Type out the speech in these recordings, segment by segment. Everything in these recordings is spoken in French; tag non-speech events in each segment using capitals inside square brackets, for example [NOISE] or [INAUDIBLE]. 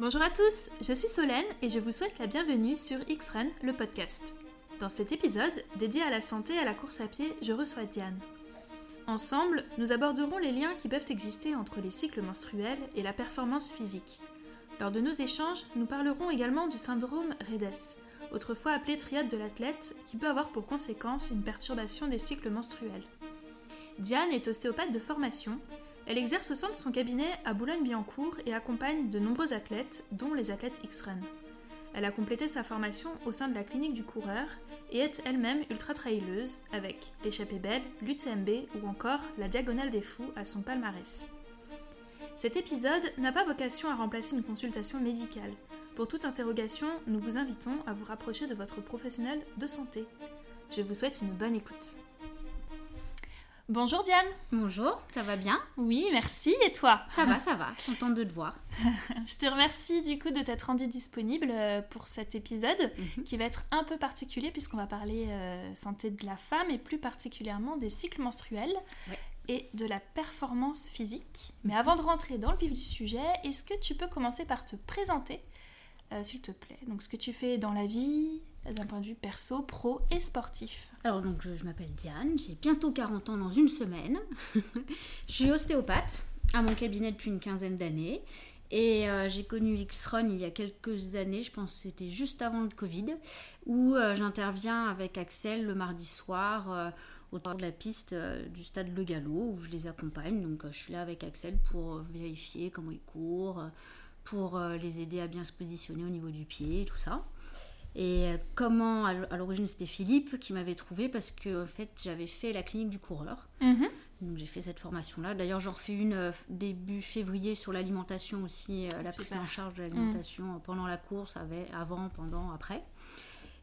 Bonjour à tous, je suis Solène et je vous souhaite la bienvenue sur X-Run, le podcast. Dans cet épisode, dédié à la santé et à la course à pied, je reçois Diane. Ensemble, nous aborderons les liens qui peuvent exister entre les cycles menstruels et la performance physique. Lors de nos échanges, nous parlerons également du syndrome REDES, autrefois appelé triade de l'athlète, qui peut avoir pour conséquence une perturbation des cycles menstruels. Diane est ostéopathe de formation. Elle exerce au sein de son cabinet à Boulogne-Billancourt et accompagne de nombreux athlètes, dont les athlètes X-Run. Elle a complété sa formation au sein de la clinique du coureur et est elle-même ultra-trailleuse avec l'échappée belle, l'UTMB ou encore la diagonale des fous à son palmarès. Cet épisode n'a pas vocation à remplacer une consultation médicale. Pour toute interrogation, nous vous invitons à vous rapprocher de votre professionnel de santé. Je vous souhaite une bonne écoute. Bonjour Diane Bonjour, ça va bien Oui, merci, et toi Ça va, ça va, contente de te voir. [LAUGHS] Je te remercie du coup de t'être rendu disponible euh, pour cet épisode Mhm. qui va être un peu particulier puisqu'on va parler euh, santé de la femme et plus particulièrement des cycles menstruels Ouais. et de la performance physique. Mais avant de rentrer dans le vif du sujet, est-ce que tu peux commencer par te présenter, euh, s'il te plaît? Donc ce que tu fais dans la vie, d'un point de vue perso, pro et sportif. Alors donc je, m'appelle Diane, j'ai bientôt 40 ans dans une semaine. [LAUGHS] je suis ostéopathe à mon cabinet depuis une quinzaine d'années. Et euh, j'ai connu X-Run il y a quelques années, je pense que c'était juste avant le Covid, où euh, j'interviens avec Axel le mardi soir euh, autour de la piste euh, du stade Le Gallo, où je les accompagne. Donc je suis là avec Axel pour vérifier comment ils courent, pour les aider à bien se positionner au niveau du pied tout ça. Et euh, comment, à l'origine c'était Philippe qui m'avait trouvé parce que en fait j'avais fait la clinique du coureur. Donc j'ai fait cette formation-là. D'ailleurs, j'en refais une euh, début février sur l'alimentation aussi, euh, la Super. prise en charge de l'alimentation euh, pendant la course, avec, avant, pendant, après.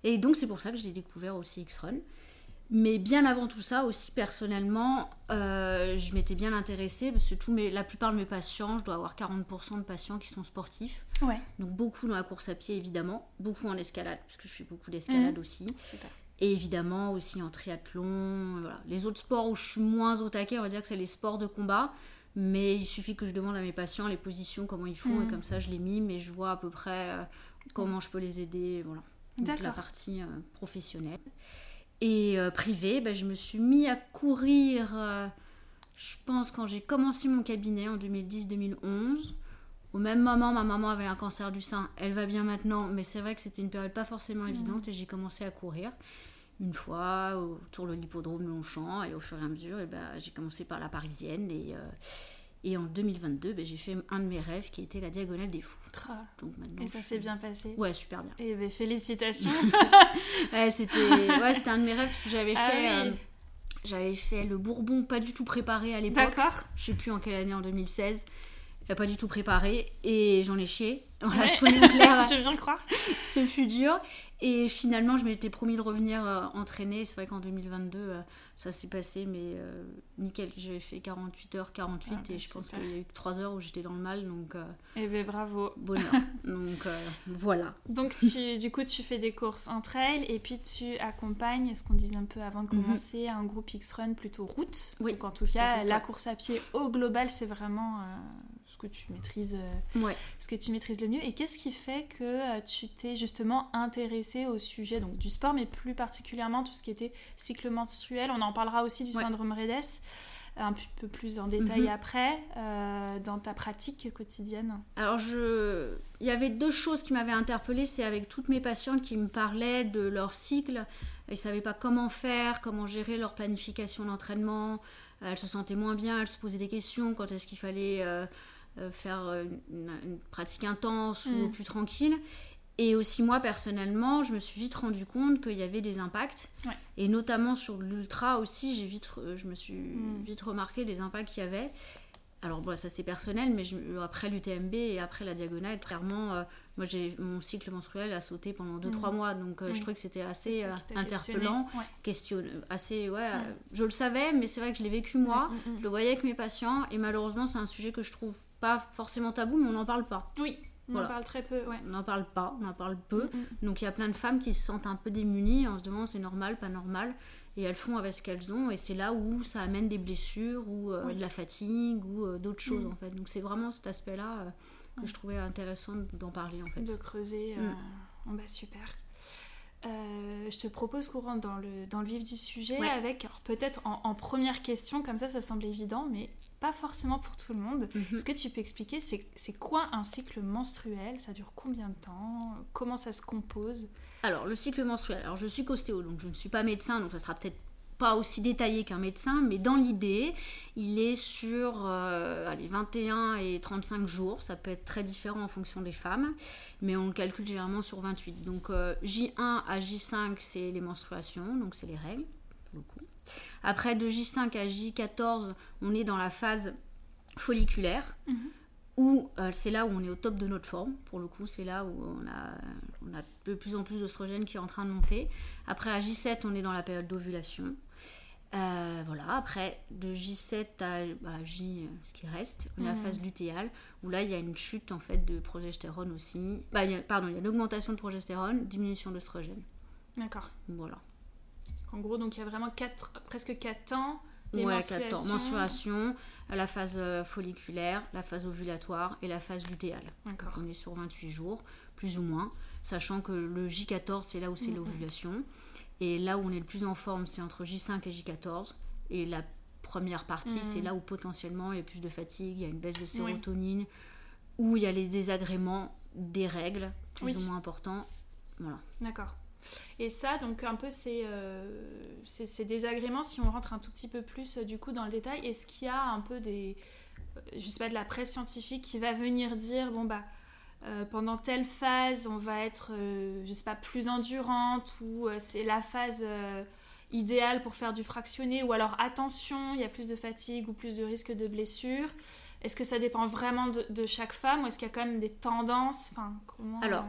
Et donc c'est pour ça que j'ai découvert aussi X-Run. Mais bien avant tout ça, aussi personnellement, euh, je m'étais bien intéressée parce que tous mes, la plupart de mes patients, je dois avoir 40% de patients qui sont sportifs. Ouais, Donc beaucoup dans la course à pied évidemment, beaucoup en escalade, parce que je fais beaucoup d'escalade aussi. super. Et évidemment aussi en triathlon. euh, Voilà. Les autres sports où je suis moins au taquet, on va dire que c'est les sports de combat. Mais il suffit que je demande à mes patients les positions, comment ils font, et comme ça je les mime et je vois à peu près euh, comment je peux les aider. Voilà. Donc la partie euh, professionnelle. Et euh, privée, ben, je me suis mis à courir, euh, je pense, quand j'ai commencé mon cabinet en 2010-2011. Au même moment, ma maman avait un cancer du sein. Elle va bien maintenant, mais c'est vrai que c'était une période pas forcément évidente et j'ai commencé à courir une fois autour de l'hippodrome de Longchamp et au fur et à mesure, eh ben, j'ai commencé par la parisienne et, euh, et en 2022, ben, j'ai fait un de mes rêves qui était la diagonale des fous. Donc maintenant, Et ça s'est bien passé Ouais, super bien. Eh ben, félicitations [LAUGHS] [LAUGHS] Ouais, c'était ouais, c'était un de mes rêves parce que j'avais Ah fait oui. euh, j'avais fait le Bourbon pas du tout préparé à l'époque. D'accord Je sais plus en quelle année en 2016. euh, Pas du tout préparé et j'en ai chié. Voilà, Ouais. soyons [LAUGHS] clairs, Je viens croire. ce fut dur. Et finalement, je m'étais promis de revenir euh, entraîner. C'est vrai qu'en 2022, euh, ça s'est passé, mais euh, nickel. J'avais fait 48 heures, 48, Ah, bah, et je pense qu'il y a eu que 3 heures où j'étais dans le mal, donc Eh ben bravo. bonheur. [LAUGHS] donc voilà. Donc tu, du coup tu fais des courses en trail et puis tu accompagnes, ce qu'on disait un peu avant de Mhm. commencer, un groupe X-Run plutôt route. Oui, Donc en tout cas la course à pied au global c'est vraiment que tu maîtrises, euh, Ouais. ce que tu maîtrises le mieux. Et qu'est-ce qui fait que euh, tu t'es justement intéressée au sujet donc du sport, mais plus particulièrement tout ce qui était cycle menstruel? On en parlera aussi du Ouais. syndrome REDES un peu plus en détail Mhm. après euh, dans ta pratique quotidienne. Alors, je... il y avait deux choses qui m'avaient interpellée. C'est avec toutes mes patientes qui me parlaient de leur cycle. Elles ne savaient pas comment faire, comment gérer leur planification d'entraînement. Elles se sentaient moins bien, elles se posaient des questions. Quand est-ce qu'il fallait euh, faire euh, une, une pratique intense ou Mm. plus tranquille et aussi moi personnellement, je me suis vite rendu compte qu'il y avait des impacts. Ouais. Et notamment sur l'ultra aussi, j'ai vite, re- je me suis Mm. vite remarqué les impacts qu'il y avait. Alors bon, ça c'est personnel, mais je- après l'UTMB et après la diagonale, clairement, euh, moi j'ai mon cycle menstruel a sauté pendant 2-3 Mm. mois, donc euh, Oui. je trouvais que c'était assez euh, interpellant. Ouais. question, assez, ouais, euh, je le savais, mais c'est vrai que je l'ai vécu moi, mm. je le voyais avec mes patients, et malheureusement c'est un sujet que je trouve pas forcément tabou, mais on n'en parle pas. Oui, on Voilà. en parle très peu, ouais. On n'en parle pas, on en parle peu. Donc il y a plein de femmes qui se sentent un peu démunies en se demandant c'est normal, pas normal. Et elles font avec ce qu'elles ont. Et c'est là où ça amène des blessures ou euh, Oui. de la fatigue ou euh, d'autres choses Mm. en fait. Donc c'est vraiment cet aspect-là. euh, que je trouvais intéressant d'en parler en fait. De creuser. Mm. bon, bah, super. Je te propose qu'on rentre dans le, dans le vif du sujet Ouais. avec, peut-être en, en première question, comme ça ça semble évident, mais pas forcément pour tout le monde. Mhm. Est-ce que tu peux expliquer c'est c'est quoi un cycle menstruel? Ça dure combien de temps? Comment ça se compose? Alors, le cycle menstruel. Alors, je suis costéo, donc je ne suis pas médecin, donc ça sera peut-être pas aussi détaillé qu'un médecin, mais dans l'idée, il est sur euh, allez, 21 et 35 jours. Ça peut être très différent en fonction des femmes, mais on le calcule généralement sur 28. Donc, euh, J1 à J5, c'est les menstruations, donc c'est les règles, pour le coup. Après, de J5 à J14, on est dans la phase folliculaire où euh, c'est là où on est au top de notre forme. Pour le coup, c'est là où on a, on a de plus en plus d'oestrogène qui est en train de monter. Après, à J7, on est dans la période d'ovulation. Euh, voilà, après, de J7 à bah, J, euh, ce qui reste, est la phase lutéale, où là, il y a une chute en fait de progestérone aussi. Bah, il y a- pardon, il y a une augmentation de progestérone, diminution d'oestrogène. D'accord. Voilà. En gros, donc il y a vraiment quatre, presque 4 temps. Les ouais, menstruations. 14. Menstruation, la phase euh, folliculaire, la phase ovulatoire et la phase lutéale. D'accord. On est sur 28 jours, plus ou moins, sachant que le J14, c'est là où c'est l'ovulation. Et là où on est le plus en forme, c'est entre J5 et J14. Et la première partie, Mhm. c'est là où potentiellement il y a plus de fatigue, il y a une baisse de sérotonine, où il y a les désagréments des règles, plus Oui. ou moins importants. Voilà. D'accord. Et ça, donc un peu ces, euh, ces, désagréments, si on rentre un tout petit peu plus euh, du coup dans le détail, est-ce qu'il y a un peu des, euh, je sais pas, de la presse scientifique qui va venir dire, bon bah, euh, pendant telle phase, on va être, euh, je sais pas, plus endurante, ou euh, c'est la phase idéale pour faire du fractionné, ou alors attention, il y a plus de fatigue ou plus de risque de blessure. Est-ce que ça dépend vraiment de, de chaque femme, ou est-ce qu'il y a quand même des tendances? Enfin, comment Alors,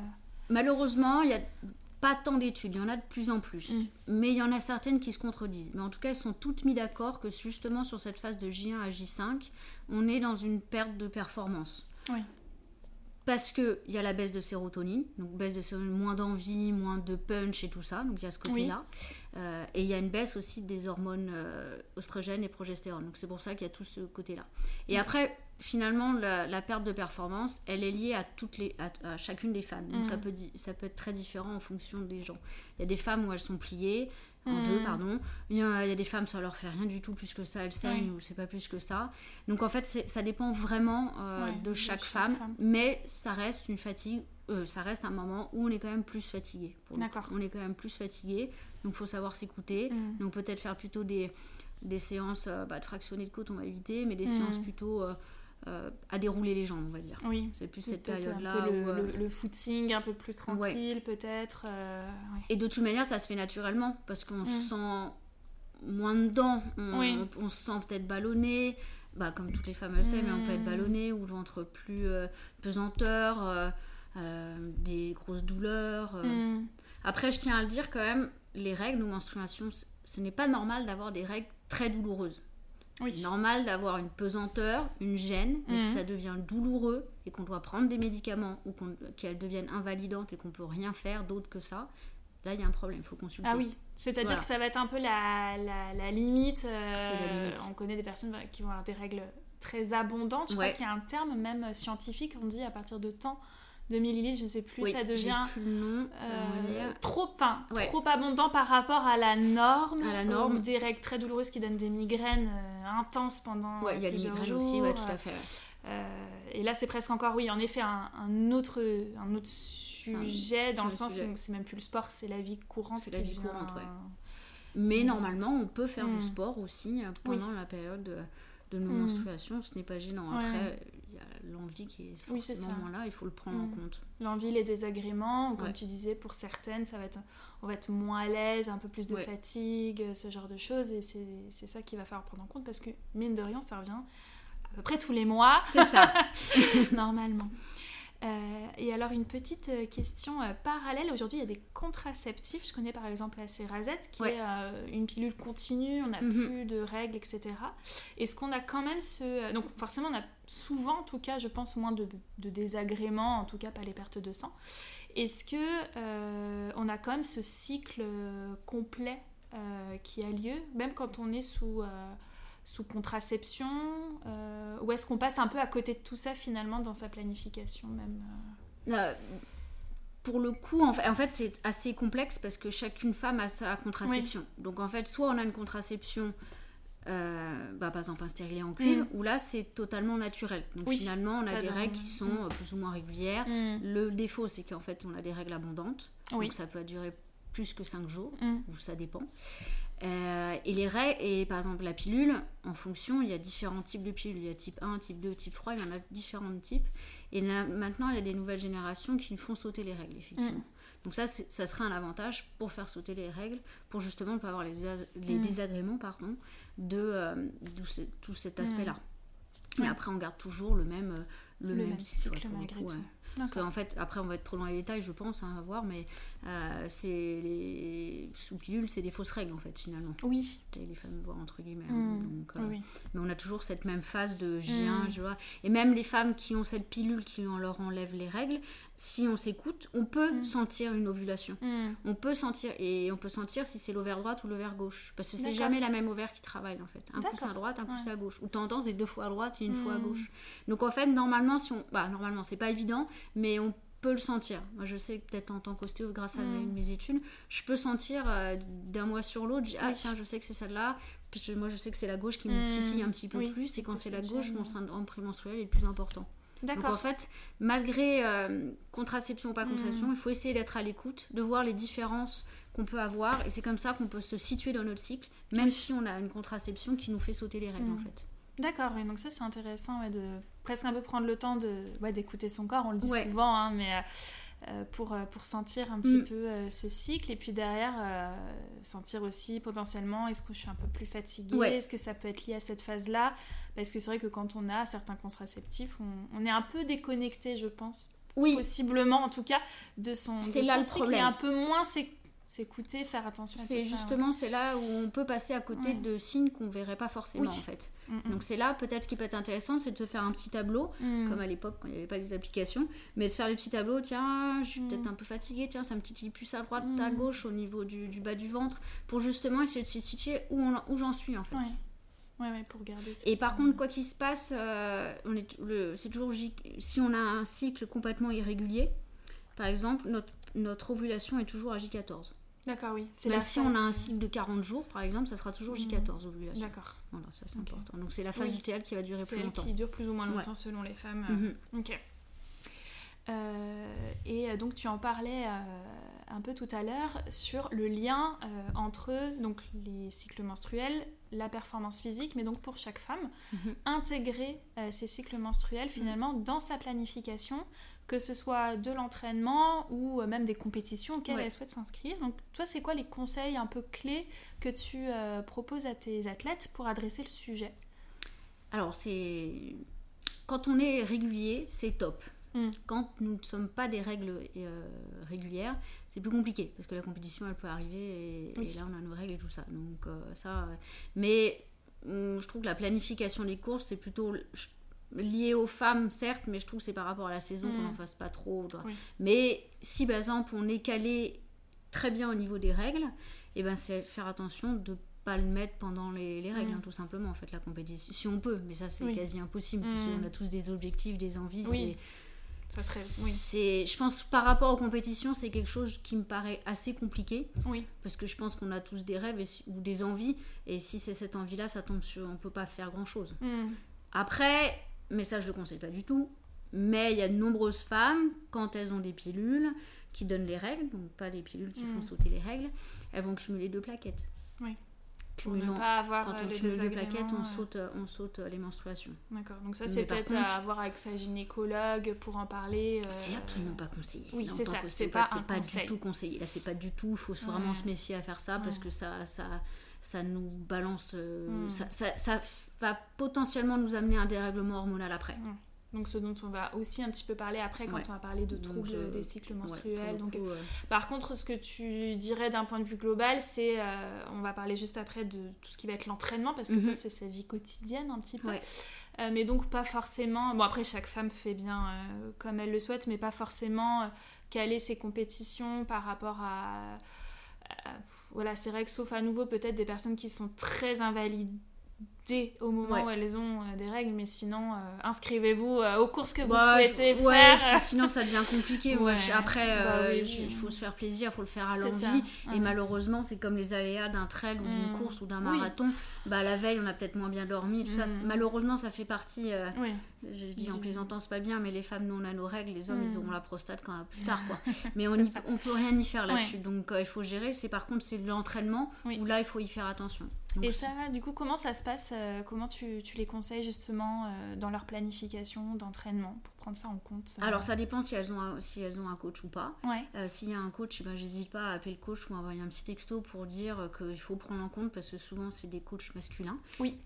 Malheureusement, il n'y a pas tant d'études, il y en a de plus en plus. Mm. Mais il y en a certaines qui se contredisent. Mais en tout cas, elles sont toutes mises d'accord que justement sur cette phase de J1 à J5, on est dans une perte de performance. Oui. Parce qu'il y a la baisse de sérotonine, donc baisse de sérotonine, moins d'envie, moins de punch et tout ça, donc il y a ce côté-là. Euh, et il y a une baisse aussi des hormones euh, oestrogènes et progestérone, donc c'est pour ça qu'il y a tout ce côté-là. Et après, finalement, la, la perte de performance, elle est liée à, toutes les, à, à chacune des femmes. Donc ça, peut, di- ça peut être très différent en fonction des gens. Il y a des femmes où elles sont pliées, en deux, pardon. Il y, a, il y a des femmes, ça leur fait rien du tout plus que ça, elles saignent Oui. ou c'est pas plus que ça. Donc en fait, ça dépend vraiment euh, Ouais, de de chaque, femme, femme. mais ça reste une fatigue, euh, ça reste un moment où on est quand même plus fatigué. D'accord. On est quand même plus fatigué, donc faut savoir s'écouter. Mm. Donc peut-être faire plutôt des, des séances euh, bah, de fractionner de côte, on va éviter, mais des Mm. séances plutôt euh, à dérouler les jambes, on va dire. Oui. C'est plus cette période-là le, euh, le- le footing un peu plus tranquille, peut-être. euh, ouais. Et de toute manière, ça se fait naturellement parce qu'on Mm. se sent moins dedans. On, Oui. on se sent peut-être ballonné. Bah, comme toutes les femmes le savent, mais on peut être Mm. ballonné ou le ventre plus pesanteur, des grosses douleurs. Mm. Après, je tiens à le dire quand même, les règles ou menstruations, ce n'est pas normal d'avoir des règles très douloureuses. Oui. C'est normal d'avoir une pesanteur, une gêne, mais si Mhm. ça devient douloureux et qu'on doit prendre des médicaments ou qu'elles deviennent invalidantes et qu'on peut rien faire d'autre que ça, là il y a un problème, il faut consulter. Ah oui, c'est-à-dire Voilà. que ça va être un peu la, la, la limite. euh, la limite. On connaît des personnes voilà, qui vont avoir des règles très abondantes. Je Ouais. crois qu'il y a un terme même scientifique, on dit à partir de temps de millilitres, je ne sais plus, Oui, ça devient plus euh, trop, Ouais. trop abondant par rapport à la norme. À la norme. Règles très douloureuses qui donnent des migraines euh, intenses pendant Ouais, il y a le plusieurs migraine jours. aussi, ouais, tout à fait. Euh, et là, c'est presque encore, oui, en effet, un, un autre, un autre sujet, dans le sens sujet. où c'est même plus le sport, c'est la vie courante. C'est la qui vie courante, ouais. Mais normalement, on peut faire du sport aussi euh, pendant la période de, nos Mm. menstruations, ce n'est pas gênant. Après, il y a l'envie qui est Oui, forcément ça. moins là, il faut le prendre en Mm. compte. L'envie, les désagréments, comme Ouais. tu disais, pour certaines, ça va être, on va être moins à l'aise, un peu plus de Ouais. fatigue, ce genre de choses, et c'est c'est ça qu'il va falloir prendre en compte, parce que, mine de rien, ça revient à peu près tous les mois, C'est ça. [LAUGHS] normalement. Euh, et alors une petite euh, question euh, parallèle, aujourd'hui il y a des contraceptifs, je connais par exemple la Cerazette qui Ouais. est euh, une pilule continue, on n'a Mhm. plus de règles, etc. Est-ce qu'on a quand même ce... Donc forcément on a souvent en tout cas je pense moins de, de désagréments, en tout cas pas les pertes de sang. Est-ce que on a quand même ce cycle complet qui a lieu, même quand on est sous... euh, sous contraception Ou est-ce qu'on passe un peu à côté de tout ça finalement dans sa planification même pour le coup, en fait, c'est assez complexe parce que chacune femme a sa contraception. Donc en fait, soit on a une contraception, euh, bah, par exemple un stérilet en cuivre, mm. ou là c'est totalement naturel. Donc finalement, on a des règles qui sont mm. euh, plus ou moins régulières. Mm. Le défaut, c'est qu'en fait, on a des règles abondantes. Donc ça peut durer plus que 5 jours, ou ça dépend. Euh, et les règles, et par exemple la pilule, en fonction, il y a différents types de pilules. Il y a type 1, type 2, type 3, il y en a différents types. Et là, maintenant, il y a des nouvelles générations qui font sauter les règles, effectivement. Mm. Donc ça, ça serait un avantage pour faire sauter les règles, pour justement ne pas avoir les, les mm. désagréments pardon, de, euh, tout, cet mm. aspect-là. Mais après, on garde toujours le même, le, même, cycle, malgré tout. Parce qu'en fait, après, on va être trop dans les détails, je pense, hein, à voir, mais euh, c'est les sous pilule, c'est des fausses règles, en fait, finalement. Oui. Les femmes voient, entre guillemets. Hein, mmh. euh, oui. Mais on a toujours cette même phase de viens, mmh. je vois. Et même les femmes qui ont cette pilule, qui on leur enlève les règles, si on s'écoute, on peut mm. sentir une ovulation. Mm. On peut sentir, et on peut sentir si c'est l'ovaire droite ou l'ovaire gauche. Parce que c'est jamais la même ovaire qui travaille en fait. Un coup c'est à droite, un coup c'est à gauche. Ou tendance c'est deux fois à droite et une fois à gauche. Donc en fait, normalement, si on. Bah, normalement, c'est pas évident, mais on peut le sentir. Moi, je sais peut-être en tant qu'ostéo, grâce à mes, études, je peux sentir euh, d'un mois sur l'autre, ah tiens, je sais que c'est celle-là. Moi, je sais que c'est la gauche qui me titille un petit peu plus, et quand c'est la gauche, mon syndrome prémenstruel est le plus important. Donc en fait, malgré euh, contraception ou pas contraception, hmm. il faut essayer d'être à l'écoute, de voir les différences qu'on peut avoir, et c'est comme ça qu'on peut se situer dans notre cycle, même si on a une contraception qui nous fait sauter les règles en fait. D'accord, donc ça c'est intéressant de presque un peu prendre le temps de d'écouter son corps, on le dit souvent, hein, mais euh, euh, pour, euh, pour sentir un petit mm. peu euh, ce cycle. Et puis derrière sentir aussi potentiellement est-ce que je suis un peu plus fatiguée? Est-ce que ça peut être lié à cette phase là parce que c'est vrai que quand on a certains contraceptifs on, on est un peu déconnecté je pense. Oui. possiblement en tout cas de son, c'est là le problème. un peu moins c'est s'écouter, faire attention à C'est justement, c'est là où on peut passer à côté de signes qu'on verrait pas forcément en fait. Mm, mm. Donc c'est là peut-être ce qui peut être intéressant, c'est de se faire un petit tableau, mm. comme à l'époque quand il n'y avait pas les applications, mais de faire les petits tableaux, tiens, je suis peut-être un peu fatiguée, tiens, ça me titille plus à droite, à gauche, au niveau du, bas du ventre, pour justement essayer de se situer où, où j'en suis en fait. Ouais. Ouais, pour garder Et par contre, quoi qu'il se passe, euh, on est, c'est toujours si on a un cycle complètement irrégulier, par exemple, notre, notre ovulation est toujours à J14. D'accord, oui. Même si on a un cycle de 40 jours, par exemple, ça sera toujours J14 ovulation. D'accord. Voilà, ça c'est important. Donc c'est la phase du TL qui va durer plus longtemps. qui dure plus ou moins longtemps selon les femmes. Mhm. Ok. Euh, et euh, donc tu en parlais euh, un peu tout à l'heure sur le lien entre donc, les cycles menstruels, la performance physique, mais donc pour chaque femme, mhm. intégrer ces cycles menstruels finalement dans sa planification que ce soit de l'entraînement ou euh, même des compétitions auxquelles elle souhaite s'inscrire. Donc toi, c'est quoi les conseils un peu clés que tu euh, proposes à tes athlètes pour adresser le sujet? Alors, c'est quand on est régulier, c'est top. Hmm. Quand nous ne sommes pas des règles euh, régulières, c'est plus compliqué parce que la compétition elle peut arriver et, là on a nos règles et tout ça. Donc ça, mais hum, je trouve que la planification des courses c'est plutôt lié aux femmes, certes, mais je trouve que c'est par rapport à la saison qu'on n'en mm. fasse pas trop. Mais si par exemple on est calé très bien au niveau des règles, et eh ben c'est faire attention de pas le mettre pendant les, règles, mm. hein, tout simplement, en fait, la compétition. Si on peut, mais ça c'est quasi impossible, parce qu'on mm. a tous des objectifs, des envies. Oui. Ça serait, je pense par rapport aux compétitions, c'est quelque chose qui me paraît assez compliqué. Oui. Parce que je pense qu'on a tous des rêves ou des envies. Et si c'est cette envie-là, ça tombe sur. On peut pas faire grand-chose. Après, mais ça je le conseille pas du tout. Mais il y a de nombreuses femmes, quand elles ont des pilules qui donnent les règles, donc pas les pilules qui font mm. sauter les règles, elles vont cumuler deux plaquettes. Oui. Cumulant, pas avoir quand on euh, cumule deux plaquettes, on saute, on saute les menstruations. D'accord, donc ça c'est peut-être à voir avec sa gynécologue pour en parler. Euh, c'est absolument pas conseillé. Oui, c'est ça, c'est pas, pas du tout conseillé. Là, c'est pas du tout, il faut vraiment se méfier à faire ça parce que ça, ça, ça nous balance, euh, hmm. ça, ça, va potentiellement nous amener à un dérèglement hormonal après. Hmm. Donc ce dont on va aussi un petit peu parler après quand on va parler de troubles des cycles menstruels. Donc, Par contre, ce que tu dirais d'un point de vue global, c'est, euh, on va parler juste après de tout ce qui va être l'entraînement, parce que ça mhm. c'est sa vie quotidienne un petit peu. Euh, mais donc pas forcément, bon après chaque femme fait bien comme elle le souhaite, mais pas forcément caler ses compétitions par rapport à voilà, c'est vrai que sauf à nouveau peut-être des personnes qui sont très invalides dès au moment Ouais. où elles ont euh, des règles, mais sinon, euh, inscrivez-vous euh, aux courses que vous Bah, souhaitez faut- ouais, faire. que sinon ça devient compliqué. [LAUGHS] Ouais. après, Bah oui, il faut se faire plaisir, il faut le faire à l'envie. Et Ouais. malheureusement, c'est comme les aléas d'un trail ou d'une Mm. course ou d'un Oui. marathon. Bah, la veille, on a peut-être moins bien dormi. Tout ça, Mm. malheureusement, ça fait partie. Oui. je dis en plaisantant, c'est pas bien, mais les femmes, nous, on a nos règles. Les hommes, Mm. ils auront la prostate quand plus [LAUGHS] tard, quoi. Mais on, y- on peut rien y faire là-dessus. Donc, il faut gérer. C'est par contre, c'est l'entraînement où là, il faut y faire attention. Donc, Et ça, du coup, comment ça se passe euh, Comment tu, tu les conseilles justement euh, dans leur planification d'entraînement pour prendre ça en compte euh Alors, ça dépend si elles ont un, si elles ont un coach ou pas. Ouais. Euh, S'il y a un coach, eh ben, j'hésite pas à appeler le coach ou à envoyer un petit texto pour dire qu'il faut prendre en compte parce que souvent c'est des coachs masculins. Oui.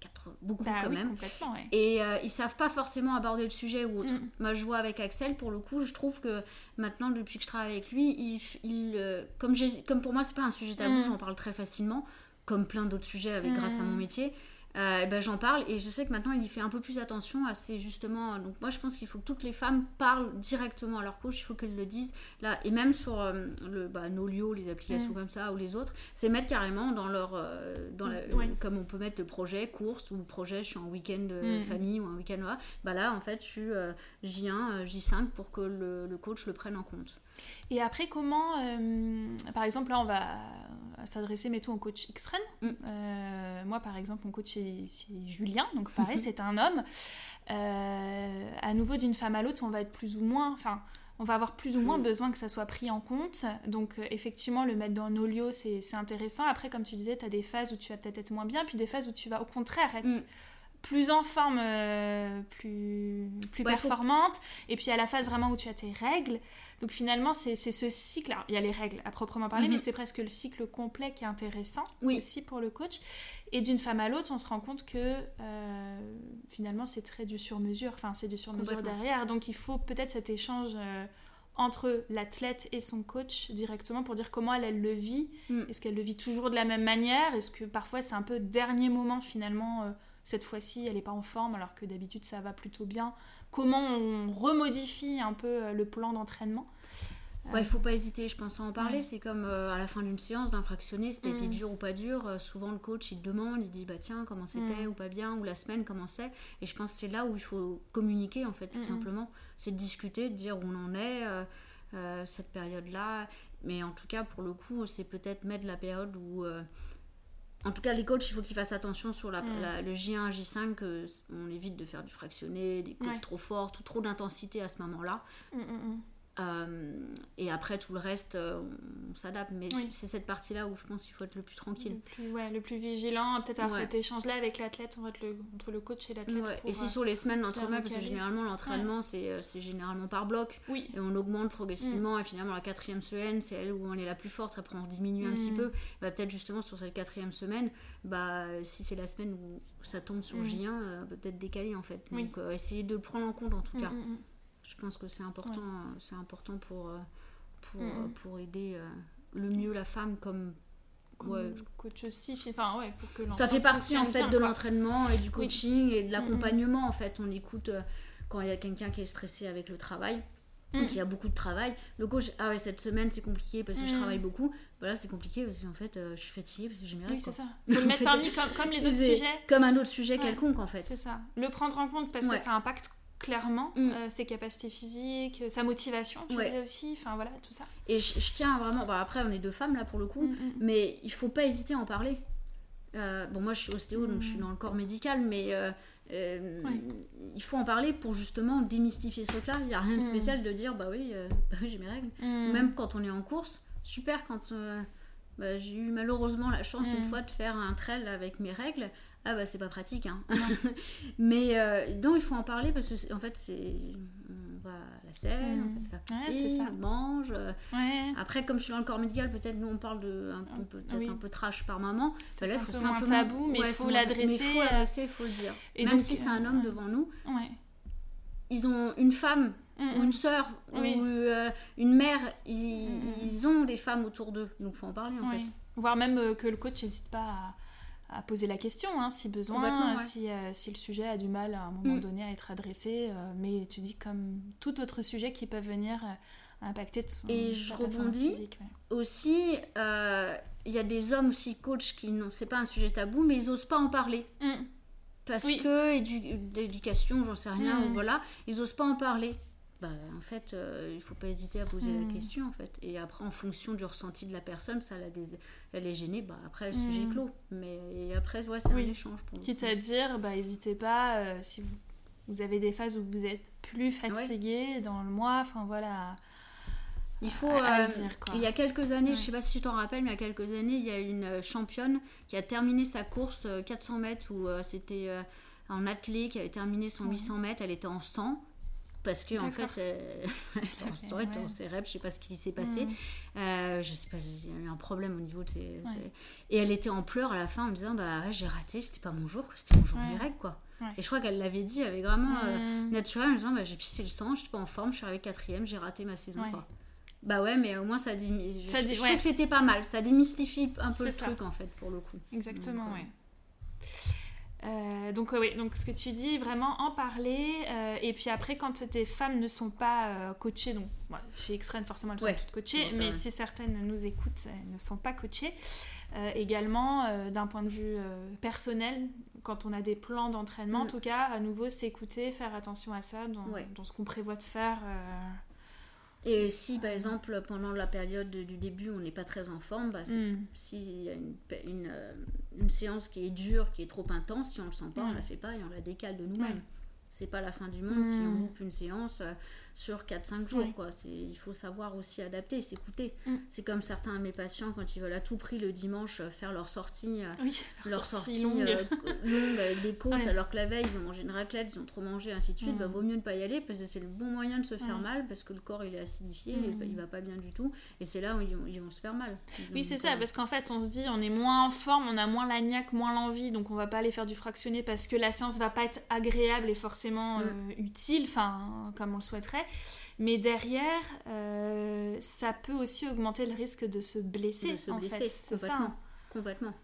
Quatre, beaucoup Bah quand oui, même. complètement, ouais. Et euh, ils savent pas forcément aborder le sujet ou autre. Mm. Moi, je vois avec Axel, pour le coup, je trouve que maintenant, depuis que je travaille avec lui, il, euh, comme pour moi, c'est pas un sujet tabou, Mm. j'en parle très facilement, comme plein d'autres sujets avec, grâce à mon métier. Euh, ben, j'en parle et je sais que maintenant il y fait un peu plus attention à ces justement donc moi je pense qu'il faut que toutes les femmes parlent directement à leur coach il faut qu'elles le disent là et même sur euh, le bah, Nolio les applications Mm. comme ça ou les autres c'est mettre carrément dans leur euh, dans la- Ouais. comme on peut mettre le projet course ou projet je suis en week-end euh, Mm. famille ou un week-end là bah là en fait je suis euh, J1 euh, J5 pour que le, le coach le prenne en compte Et après, comment, euh, par exemple, là, on va s'adresser, mettons, au coach X-Ren. Mm. Euh, moi, par exemple, mon coach, c'est Julien, donc pareil, c'est un homme. Euh, à nouveau, d'une femme à l'autre, on va être plus ou moins, enfin, on va avoir plus ou moins besoin que ça soit pris en compte. Donc, effectivement, le mettre dans Nolio, c'est c'est intéressant. Après, comme tu disais, tu as des phases où tu vas peut-être être moins bien, puis des phases où tu vas au contraire être Mm. Plus en forme, euh, plus, plus Ouais, faut- performante. Et puis, à la phase vraiment où tu as tes règles. Donc, finalement, c'est ce cycle. Alors, il y a les règles à proprement parler, Mhm. mais c'est presque le cycle complet qui est intéressant Oui. aussi pour le coach. Et d'une femme à l'autre, on se rend compte que euh, finalement, c'est très du sur-mesure. Enfin, c'est du sur-mesure derrière. Donc, il faut peut-être cet échange. euh, entre l'athlète et son coach directement pour dire comment elle, elle le vit. Mm. Est-ce qu'elle le vit toujours de la même manière? Est-ce que parfois c'est un peu dernier moment finalement euh, cette fois-ci elle n'est pas en forme alors que d'habitude ça va plutôt bien Comment on remodifie un peu euh, le plan d'entraînement? Ouais, il faut pas hésiter, je pense, à en parler. Ouais. C'est comme euh, à la fin d'une séance d'un fractionniste, c'était été Mm. dur ou pas dur. euh, souvent, le coach, il demande, il dit, bah tiens, comment c'était Mm. ou pas bien, ou la semaine, comment c'est? Et je pense que c'est là où il faut communiquer, en fait, tout Mm, mm. simplement. C'est de discuter, de dire où on en est, euh, cette période-là. Mais en tout cas, pour le coup, c'est peut-être mettre la période où. En tout cas, les coachs, il faut qu'ils fassent attention sur la, Mm. la- le J1, J5, que s- on évite de faire du fractionné, des coups Ouais. trop forts, tout, trop d'intensité à ce moment-là. Euh, et après, tout le reste, euh, on s'adapte. Mais Oui. c'est cette partie-là où je pense qu'il faut être le plus Le tranquille. plus, ouais, le plus vigilant, peut-être avoir Ouais. cet échange-là avec l'athlète, entre le, entre le coach et l'athlète. Ouais. Et c'est euh, sur les semaines d'entraînement, parce que généralement, l'entraînement, c'est euh, c'est généralement par bloc. Oui, Et on augmente Mm. progressivement. Et finalement, la quatrième semaine, c'est elle où on est la plus forte. Après, on diminue un petit Mm. peu. Bah, Peut-être justement sur cette quatrième semaine, bah, si c'est la semaine où ça tombe sur Mm. J1, euh, peut-être décaler en fait. Donc, euh, essayer de le prendre en compte en tout Mm, cas. Mm, mm. Je pense que c'est important, c'est important pour, euh, pour, Mm, mm. pour aider euh, le mieux la femme comme. Ouais. coach aussi, enfin ouais, pour que Ça fait partie en fait bien, de l'entraînement et du Oui. coaching et de l'accompagnement en fait. On écoute euh, quand il y a quelqu'un qui est stressé avec le travail. Mm. Donc il y a beaucoup de travail. Le coach, ah ouais, cette semaine c'est compliqué parce que je Mm. travaille beaucoup. Voilà, c'est compliqué parce qu'en fait euh, je suis fatiguée parce que j'ai mes Oui, c'est quoi. ça. Faut le [LAUGHS] mettre parmi comme, comme les autres sujets. Comme un autre sujet Ouais. quelconque en fait. C'est ça. Le prendre en compte parce que ça impacte clairement Mm. euh, ses capacités physiques, euh, sa motivation, tu Ouais. disais aussi, enfin voilà, tout ça. Et je, je tiens vraiment. bah, après, on est deux femmes là pour le coup. Mm, mm. Mais il faut pas hésiter à en parler. Euh, bon, moi je suis ostéo, donc je suis dans le corps médical, mais euh, euh, Ouais. il faut en parler pour justement démystifier ce truc-là. Il n'y a rien de spécial de dire, bah oui, [LAUGHS] bah oui j'ai mes règles. Même quand on est en course, super quand bah, j'ai eu malheureusement la chance une fois de faire un trail avec mes règles. Ah bah c'est pas pratique, hein. [LAUGHS] mais euh, donc il faut en parler parce que en fait c'est on va à la Mm. on fait Ouais, pipi, c'est ça. on mange. euh, Ouais. après, comme je suis dans le corps médical, peut-être nous on parle de un peu, peut-être oui. un peu trash par maman. Bah là, il un faut moins simplement tabou, mais il Ouais, faut l'adresser, il euh, l'adresser, il faut le dire. et Même donc, si c'est un homme devant nous, ils ont une femme Mm, ou une sœur Oui. ou euh, une mère. Ils, ils ont des femmes autour d'eux, donc faut en parler en fait. Voire même euh, que le coach n'hésite pas à poser la question hein, si besoin, ouais. si, euh, si le sujet a du mal à un moment Mm. donné à être adressé. euh, mais tu dis comme tout autre sujet qui peut venir euh, impacter ton, Et je rebondis. physique, ouais. Aussi, euh, il y a des hommes aussi coachs qui n'ont, c'est pas un sujet tabou, mais ils osent pas en parler. Mm. Parce Oui. que édu- d'éducation, j'en sais rien, Mm. voilà, ils osent pas en parler. Bah, en fait, euh, il faut pas hésiter à poser la question, en fait. Et après, en fonction du ressenti de la personne, ça, elle, a des... elle est gênée, bah, après, le sujet est clos. Mais et après, ouais, c'est Oui. un échange. Pour Quitte à dire, bah, n'hésitez pas, euh, si vous, vous avez des phases où vous êtes plus fatigué dans le mois, enfin voilà. Il faut. euh, dire. Il y a quelques années, Ouais. je sais pas si je t'en rappelle, mais il y a quelques années, il y a une championne qui a terminé sa course euh, 400 mètres où euh, c'était euh, un athlète qui avait terminé son Ouais. 800 mètres. Elle était en sang parce que en fait, euh, [LAUGHS] elle était ouais. en cérèbre, je sais pas ce qui s'est passé. Mm. Euh, je sais pas, il y a eu un problème au niveau de ses. ses- Et elle était en pleurs à la fin en disant Bah ouais, j'ai raté, c'était pas mon jour, c'était mon jour mes règles quoi. Et je crois qu'elle l'avait dit avec vraiment. euh, naturel en disant bah, j'ai pissé le sang, j'étais pas en forme, je suis arrivée quatrième, j'ai raté ma saison quoi. Bah ouais, mais au moins ça. Ça je, je trouve que c'était pas mal, ça démystifie un peu le ça. truc en fait pour le coup. Exactement, Donc, euh, ouais. Euh, donc euh, oui, donc ce que tu dis, vraiment en parler. euh, et puis après, quand tes femmes ne sont pas coachées, donc ouais, chez Xren forcément elles sont Ouais. toutes coachées, Bon, mais si certaines nous écoutent, elles ne sont pas coachées. Également, d'un point de vue personnel, quand on a des plans d'entraînement, en Mm. tout cas, à nouveau s'écouter, faire attention à ça dans, Ouais. dans ce qu'on prévoit de faire. Et si par exemple pendant la période du début on n'est pas très en forme, bah, mm. s'il y a une, une, euh, une séance qui est dure, qui est trop intense, si on le sent pas, on Mm. la fait pas et on la décale de nous-mêmes. Ouais. C'est pas la fin du monde si Mm. on loupe une séance euh, sur 4-5 jours. Quoi. Il faut savoir aussi adapter, s'écouter. Mm. C'est comme certains de mes patients quand ils veulent à tout prix le dimanche euh, faire leur sortie. euh, Oui, leur sortie sortie longue. euh, [LAUGHS] longue avec des côtes Ouais. alors que la veille ils ont mangé une raclette, ils ont trop mangé, ainsi de suite, Mm. bah, vaut mieux ne pas y aller parce que c'est le bon moyen de se faire Ouais. mal parce que le corps il est acidifié, Mm. et il va pas bien du tout et c'est là où ils vont, ils vont se faire mal. Oui, c'est ça, parce qu'en fait, on se dit, on est moins en forme, on a moins la niaque, moins l'envie, donc on va pas aller faire du fractionné parce que la séance va pas être agréable et forcément Mm. euh, utile, enfin, comme on le souhaiterait. Mais derrière, euh, ça peut aussi augmenter le risque de se blesser, de se en blesser fait. C'est ça. complètement. hein. Complètement.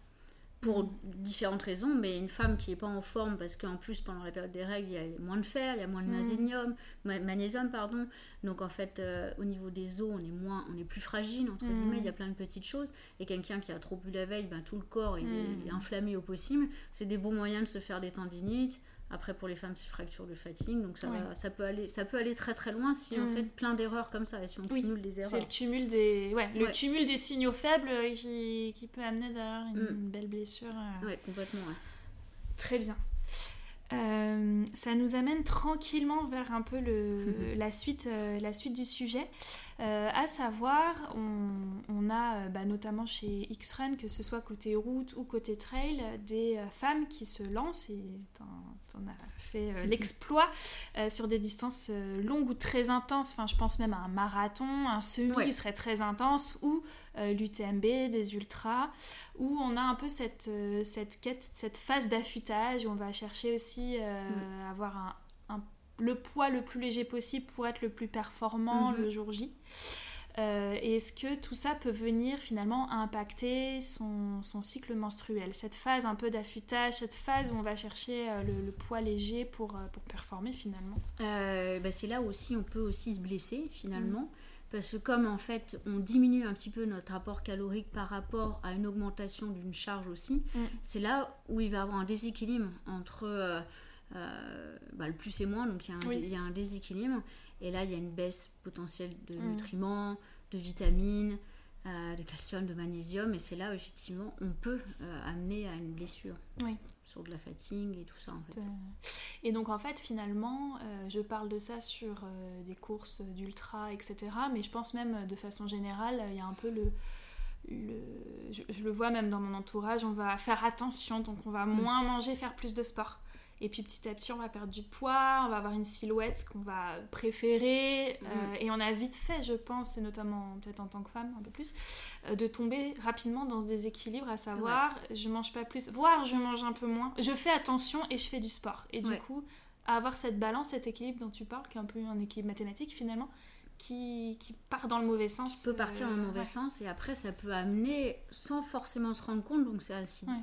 Pour différentes raisons, mais une femme qui n'est pas en forme parce qu'en plus pendant la période des règles il y a moins de fer, il y a moins de Mm. magnésium, ma- magnésium pardon. Donc en fait euh, au niveau des os on est moins, on est plus fragile entre Mm. guillemets. Il y a plein de petites choses et quelqu'un qui a trop bu la veille, ben, tout le corps il, est, Mm. il est inflammé au possible. C'est des bons moyens de se faire des tendinites. Après pour les femmes c'est fracture de fatigue, donc ça, Ouais. va- ça peut aller, ça peut aller très très loin si on Mm. fait plein d'erreurs comme ça et si on Oui, cumule des C'est erreurs. le cumul des, ouais, le Ouais. cumul des signaux faibles euh, qui, qui peut amener derrière une Mm. belle blessure. euh, Ouais, complètement. ouais. Très bien. Euh, ça nous amène tranquillement vers un peu le, [LAUGHS] la, suite, euh, la suite du sujet. Euh, à savoir, on, on a euh, bah, notamment chez X-Run, que ce soit côté route ou côté trail, des euh, femmes qui se lancent, et t'en t'en as fait euh, l'exploit, euh, sur des distances longues ou très intenses. Enfin, je pense même à un marathon, un semi Ouais. qui serait très intense, ou l'UTMB, des ultras où on a un peu cette, cette quête, cette phase d'affûtage, où on va chercher aussi euh, Mm. avoir un- le poids le plus léger possible pour être le plus performant Mhm. le jour J. Euh, et est-ce que tout ça peut venir finalement impacter son, son cycle menstruel? Cette phase un peu d'affûtage, cette phase où on va chercher euh, le, le poids léger pour, euh, pour performer finalement? Euh, bah, c'est là aussi on peut aussi se blesser finalement Mm. parce que comme en fait on diminue un petit peu notre apport calorique par rapport à une augmentation d'une charge aussi Mm. c'est là où il va y avoir un déséquilibre entre euh, euh, bah, le plus et moins donc il y, a un, Oui. il y a un déséquilibre et là il y a une baisse potentielle de Mm. nutriments de vitamines euh, de calcium de magnésium et c'est là où effectivement on peut euh, amener à une blessure Oui. sur de la fatigue et tout ça en fait Et donc en fait finalement, euh, je parle de ça sur des courses d'ultra, etc. Mais je pense même de façon générale, il y a un peu le... le- je, je le vois même dans mon entourage, on va faire attention, donc on va Mm. moins manger, faire plus de sport. Et puis petit à petit, on va perdre du poids, on va avoir une silhouette qu'on va préférer. Mm. euh, et on a vite fait, je pense, et notamment peut-être en tant que femme un peu plus, euh, de tomber rapidement dans ce déséquilibre, à savoir je mange pas plus, voire je mange un peu moins. Je fais attention et je fais du sport. Et du Ouais. coup, à avoir cette balance, cet équilibre dont tu parles, qui est un peu un équilibre mathématique finalement, qui, qui part dans le mauvais sens. Qui peut partir dans le mauvais sens et après ça peut amener, sans forcément se rendre compte, donc c'est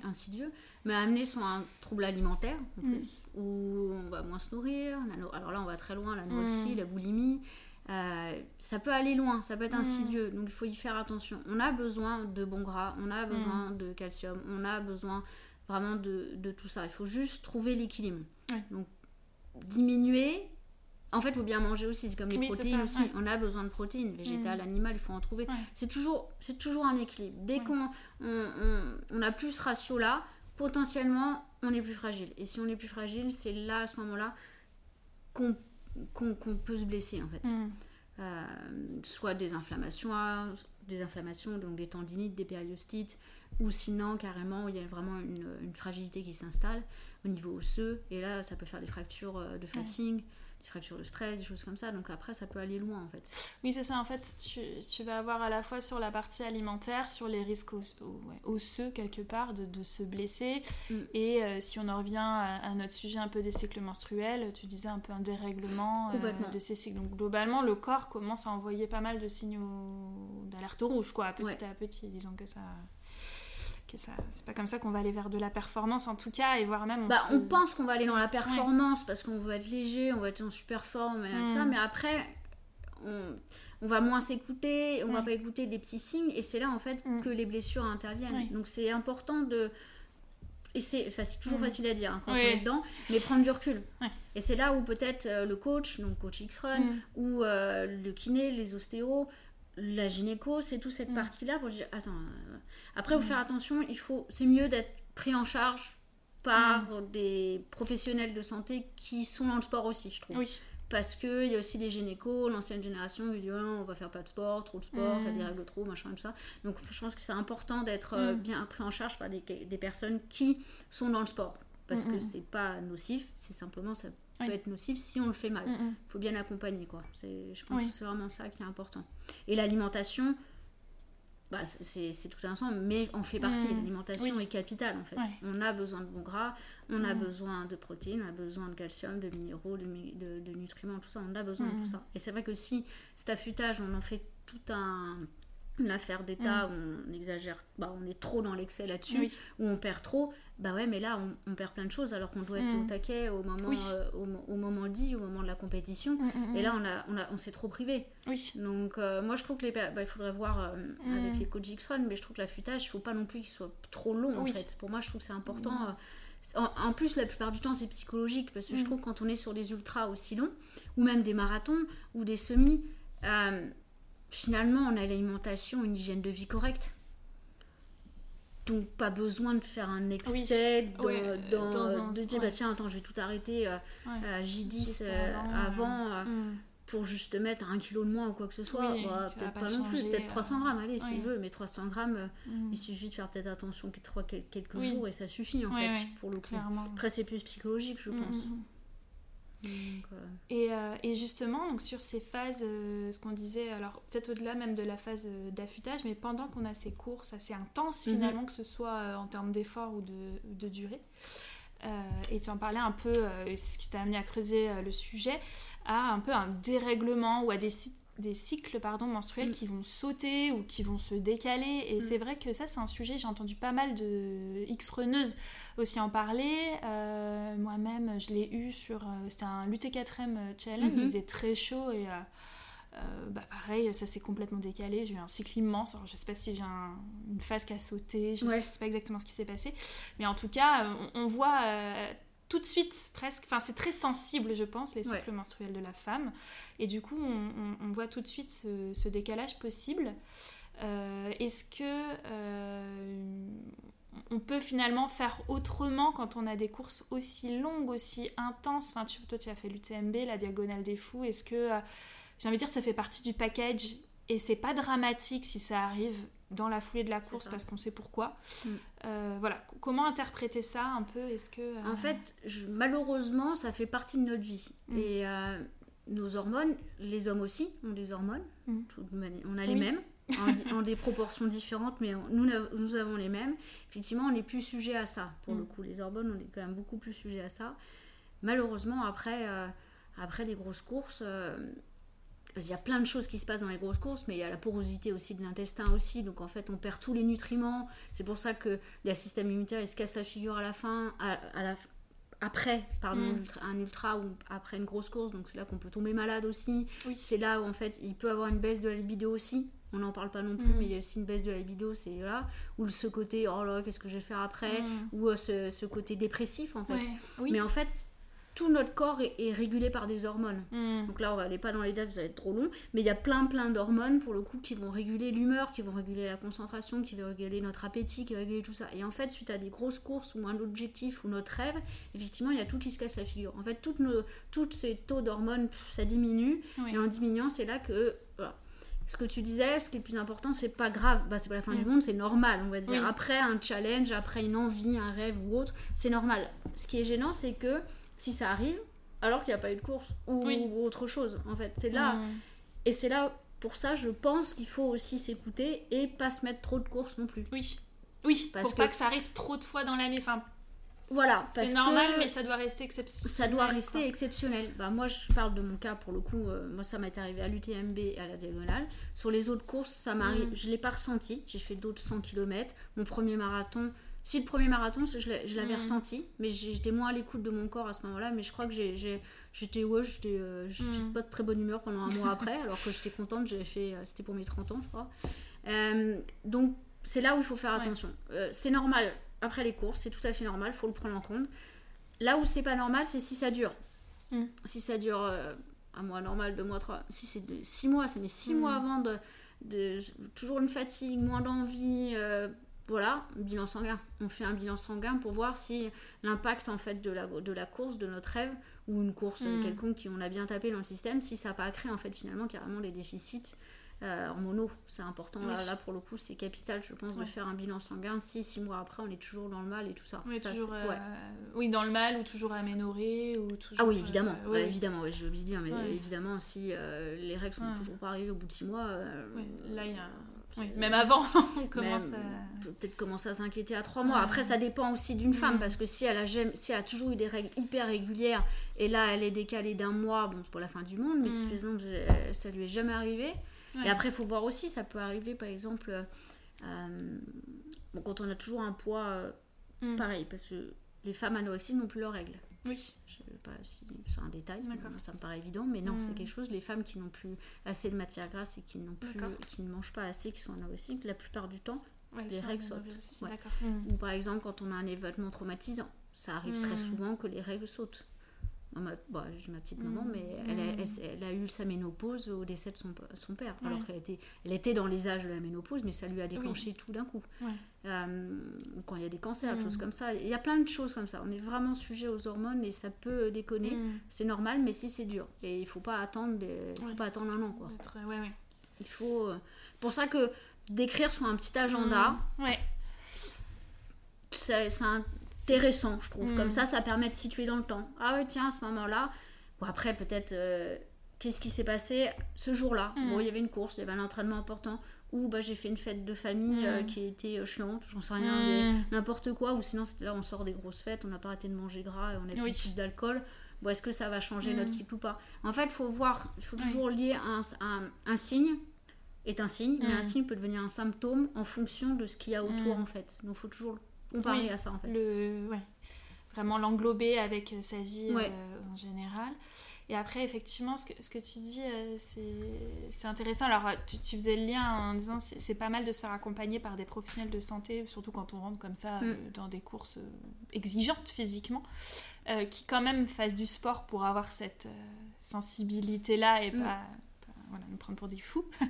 insidieux, mais amener sur un trouble alimentaire en mm. plus, où on va moins se nourrir. Alors là on va très loin, la anorexie, mm. la boulimie. Euh, ça peut aller loin, ça peut être mm. insidieux, donc il faut y faire attention. On a besoin de bons gras, on a besoin de calcium, on a besoin vraiment de, de, tout ça. Il faut juste trouver l'équilibre. Donc diminuer en fait, il faut bien manger aussi, c'est comme les protéines aussi. On a besoin de protéines, végétales, mm. animales, il faut en trouver. C'est toujours, c'est toujours un équilibre. Dès qu'on on, a plus ce ratio-là, potentiellement, on est plus fragile. Et si on est plus fragile, c'est là, à ce moment-là, qu'on peut se blesser, en fait. Mm. Euh, soit des inflammations, des inflammations, donc des tendinites, des périostites, ou sinon, carrément, il y a vraiment une, fragilité qui s'installe au niveau osseux. Et là, ça peut faire des fractures euh, de fatigue des fractures de stress, des choses comme ça. Donc après, ça peut aller loin en fait. Oui, c'est ça. En fait, tu, tu, vas avoir à la fois sur la partie alimentaire, sur les risques osseux quelque part de, de se blesser. Mm. Et euh, si on en revient à, notre sujet un peu des cycles menstruels, tu disais un peu un dérèglement euh, de ces cycles. Donc globalement, le corps commence à envoyer pas mal de signaux d'alerte rouge, quoi, petit à petit. Disons que ça que ça c'est pas comme ça qu'on va aller vers de la performance en tout cas et voire même on, bah, on pense qu'on va aller dans la performance parce qu'on veut être léger on va être en super forme et tout ça mm. mais après on, on va moins s'écouter on va pas écouter des petits signes et c'est là en fait mm. que les blessures interviennent donc c'est important de et c'est toujours mm. facile à dire hein, quand on est dedans, mais prendre du recul. Et c'est là où peut-être euh, le coach, donc coach X-Run, ou euh, le kiné, les ostéos, la gynéco, c'est toute cette partie-là pour dire attends, euh, après, il faut mm. faire attention, il faut, c'est mieux d'être pris en charge par mm. des professionnels de santé qui sont dans le sport aussi, je trouve. Oui. Parce qu'il y a aussi des gynécos, l'ancienne génération qui dit oh, on va faire pas de sport, trop de sport, ça mm. dérègle trop, machin, tout ça. Donc je pense que c'est important d'être euh, bien pris en charge par des, des, personnes qui sont dans le sport. Parce que c'est pas nocif, c'est simplement ça peut être nocif si on le fait mal. Il faut bien l'accompagner, quoi. Je pense que c'est vraiment ça qui est important. Et l'alimentation, bah, c'est tout un ensemble, mais on fait partie. Mm. L'alimentation est capitale en fait. On a besoin de bons gras, on a mm. besoin de protéines, on a besoin de calcium, de minéraux, de, de, nutriments, tout ça. On a besoin de tout mm. ça. Et c'est vrai que si cet affûtage, on en fait tout un, une affaire d'État où on exagère, bah, on est trop dans l'excès là-dessus, où on perd trop, bah ouais, mais là, on, perd plein de choses alors qu'on doit être au taquet au moment, euh, au, moment dit, au moment de la compétition. Mm, mm, mm. Et là, on, a, on, a, on s'est trop privé. Oui. Donc, euh, moi, je trouve que les. Bah, il faudrait voir euh, avec les coachs X-Run, mais je trouve que l'affûtage, il faut pas non plus qu'il soit trop long, en fait. Pour moi, je trouve que c'est important. En, plus, la plupart du temps, c'est psychologique parce que je trouve que quand on est sur des ultras aussi longs, ou même des marathons, ou des semis, finalement, on a l'alimentation, une hygiène de vie correcte. Donc pas besoin de faire un excès dans, de dire bah tiens attends je vais tout arrêter euh, à J10 euh, avant, euh, hmm. pour juste te mettre un kilo de moins ou quoi que ce soit. Bah, peut-être pas, non plus peut-être 300 grammes allez s'il veut mais 300 grammes hmm. il suffit de faire peut-être attention quelques jours et ça suffit en fait pour le coup. Après c'est plus psychologique je et, euh, et, justement, donc sur ces phases, euh, ce qu'on disait, alors peut-être au-delà même de la phase euh, d'affûtage, mais pendant qu'on a ces courses assez intenses mhm. finalement, que ce soit en termes d'effort ou de, de durée, et tu en parlais un peu, ce qui t'a amené à creuser le sujet, à un peu un dérèglement ou à des des cycles pardon, menstruels mm. qui vont sauter ou qui vont se décaler. Et mm. c'est vrai que ça, c'est un sujet, j'ai entendu pas mal de X-reneuses aussi en parler. Euh, moi-même, je l'ai eu sur. Euh, c'était un l'UT4M challenge, mm-hmm. il faisait très chaud et. Euh, bah pareil, ça s'est complètement décalé. J'ai eu un cycle immense. Alors, je sais pas si j'ai une phase qui a sauté, je ne sais pas exactement ce qui s'est passé. Mais en tout cas, on, on voit tout de suite presque, enfin c'est très sensible je pense les cycles menstruels de la femme et du coup on, voit tout de suite ce, décalage possible. Euh, est-ce que euh, on peut finalement faire autrement quand on a des courses aussi longues, aussi intenses? Enfin toi tu as fait l'UTMB, la diagonale des fous, est-ce que euh, j'ai envie de dire ça fait partie du package et c'est pas dramatique si ça arrive dans la foulée de la course parce qu'on sait pourquoi. Mm. Euh, voilà, comment interpréter ça un peu? Est-ce que euh, en fait, malheureusement, ça fait partie de notre vie mm. et euh, nos hormones, les hommes aussi ont des hormones. Mm. On a les mêmes. En, des proportions différentes, mais nous, nous avons les mêmes. Effectivement, on n'est plus sujet à ça. Pour le coup, les hormones, on est quand même beaucoup plus sujet à ça. Malheureusement, après, après des grosses courses, parce qu'il y a plein de choses qui se passent dans les grosses courses, mais il y a la porosité aussi de l'intestin aussi, donc en fait on perd tous les nutriments. C'est pour ça que le système immunitaire il se casse la figure à la fin, à, la, après pardon, Mm. un ultra ou après une grosse course, donc c'est là qu'on peut tomber malade aussi. Oui. C'est là où en fait il peut avoir une baisse de la libido aussi. On n'en parle pas non plus, Mm. mais il y a aussi une baisse de la libido, c'est là. Ou ce côté, oh là, qu'est-ce que je vais faire après? Mm. Ou euh, ce, ce côté dépressif en fait. Ouais. Oui. Mais en fait, tout notre corps est, est régulé par des hormones. Mm. Donc là, on va aller pas dans les détails, ça va être trop long. Mais il y a plein, plein d'hormones pour le coup qui vont réguler l'humeur, qui vont réguler la concentration, qui vont réguler notre appétit, qui vont réguler tout ça. Et en fait, suite à des grosses courses ou un objectif ou notre rêve, effectivement, il y a tout qui se casse la figure. En fait, toutes nos, toutes ces taux d'hormones, ça diminue. Oui. Et en diminuant, c'est là que. voilà. Ce que tu disais, ce qui est le plus important, c'est pas grave, bah, c'est pas la fin Mm. du monde, c'est normal, on va dire. Oui. Après un challenge, après une envie, un rêve ou autre, c'est normal. Ce qui est gênant, c'est que si ça arrive, alors qu'il n'y a pas eu de course ou, Oui. ou autre chose, en fait, c'est là. Mm. Et c'est là, pour ça, je pense qu'il faut aussi s'écouter et pas se mettre trop de courses non plus. Oui. Oui, Parce pour que- pas que ça arrive trop de fois dans l'année. Enfin, Voilà, c'est normal, que mais ça doit rester exceptionnel. ça doit quoi. rester exceptionnel. Bah, moi, je parle de mon cas pour le coup. euh, moi, ça m'est arrivé à l'UTMB et à la diagonale. Sur les autres courses, ça m'arrive. Mm. Je l'ai pas ressenti. J'ai fait d'autres 100 km. Mon premier marathon. Si le premier marathon, je l'avais Mm. ressenti, mais j'étais moins à l'écoute de mon corps à ce moment-là. Mais je crois que j'étais ouais, j'étais euh, Mm. pas de très bonne humeur pendant un mois après, alors que j'étais contente. J'avais fait, euh, c'était pour mes 30 ans, je crois. Euh, donc c'est là où il faut faire Ouais. attention. Euh, c'est normal après les courses, c'est tout à fait normal, faut le prendre en compte. Là où c'est pas normal, c'est si ça dure. Mm. Si ça dure euh, un mois normal, deux mois, trois. Si c'est six mois, c'est mais six mois avant de, de- toujours une fatigue, moins d'envie. euh, voilà, bilan sanguin. On fait un bilan sanguin pour voir si l'impact en fait de la, de la course, de notre rêve ou une course euh, Mm. quelconque qui on a bien tapé dans le système, si ça n'a pas créé en fait finalement carrément des déficits euh, hormonaux. C'est important là, Oui. là pour le coup, c'est capital, je pense, Ouais. de faire un bilan sanguin. Si six mois après on est toujours dans le mal et tout ça. Oui, Ça, toujours, c'est- euh, ouais. oui, dans le mal ou toujours aménoré ou toujours. Ah oui, euh, évidemment, ouais, oui. évidemment, ouais, j'ai oublié de dire, mais évidemment, si euh, les règles sont toujours pas arrivées au bout de six mois, euh, là, il y a. Oui, Même avant, [LAUGHS] on commence même, à. peut-être commencer à s'inquiéter à trois mois. Ouais. Après, ça dépend aussi d'une femme, Mm. parce que si elle, a, jamais- si elle a toujours eu des règles hyper régulières, et là, elle est décalée d'un mois, bon, c'est pas la fin du monde, mais si Mm. par exemple, euh, ça lui est jamais arrivé. Ouais. Et après, il faut voir aussi, ça peut arriver, par exemple, euh, euh, bon, quand on a toujours un poids euh, Mm. pareil, parce que les femmes anorexiques n'ont plus leurs règles. Oui. Pas si c'est un détail, ça me paraît évident, mais non, c'est quelque chose. Les femmes qui n'ont plus assez de matière grasse et qui n'ont plus, qui ne mangent pas assez, qui sont anorexiques, la plupart du temps, Ouais, Les règles sautent. Ouais. Ou par exemple quand on a un événement traumatisant, ça arrive très Mm. souvent que les règles sautent. Ma, bah, j'ai ma petite maman, Mm. mais elle a, Mm. elle, elle a eu sa ménopause au décès de son, son père, Ouais. alors qu'elle était, elle était dans les âges de la ménopause, mais ça lui a déclenché tout d'un coup. Ouais. Euh, quand il y a des cancers, des Mm. choses comme ça. Il y a plein de choses comme ça. On est vraiment sujet aux hormones et ça peut déconner. C'est normal, mais si c'est dur. Et il faut pas attendre, des- il faut Ouais. pas attendre un an, quoi. Il faut. euh, Pour ça que d'écrire sur un petit agenda. Ouais. c'est c'est intéressant, je trouve. Mm. Comme ça, ça permet de situer dans le temps. Ah ouais, tiens, à ce moment-là. Bon, après, peut-être, euh, qu'est-ce qui s'est passé ce jour-là? Mm. Bon, il y avait une course, il y avait un entraînement important. Ou bah, j'ai fait une fête de famille euh, Mm. qui était euh, chiante, j'en sais rien, mais Mm. n'importe quoi. Ou sinon, c'était là, on sort des grosses fêtes, on n'a pas arrêté de manger gras et on a Oui. plus d'alcool. Bon, est-ce que ça va changer Mm. notre cycle ou pas? En fait, il faut voir, il faut toujours lier un, un, un signe est un signe, mais Mm. un signe peut devenir un symptôme en fonction de ce qu'il y a autour Mm. en fait. Donc, il faut toujours comparer Oui. à ça en fait. le ouais, vraiment l'englober avec euh, sa vie Ouais. euh, en général. Et après, effectivement, ce que, ce que tu dis, euh, c'est intéressant. Alors, euh, tu, tu faisais le lien en disant c'est c'est pas mal de se faire accompagner par des professionnels de santé, surtout quand on rentre comme ça euh, Mm. dans des courses euh, exigeantes physiquement, euh, qui quand même fassent du sport pour avoir cette euh, sensibilité-là et Mm. pas, voilà, nous prendre pour des fous. [LAUGHS]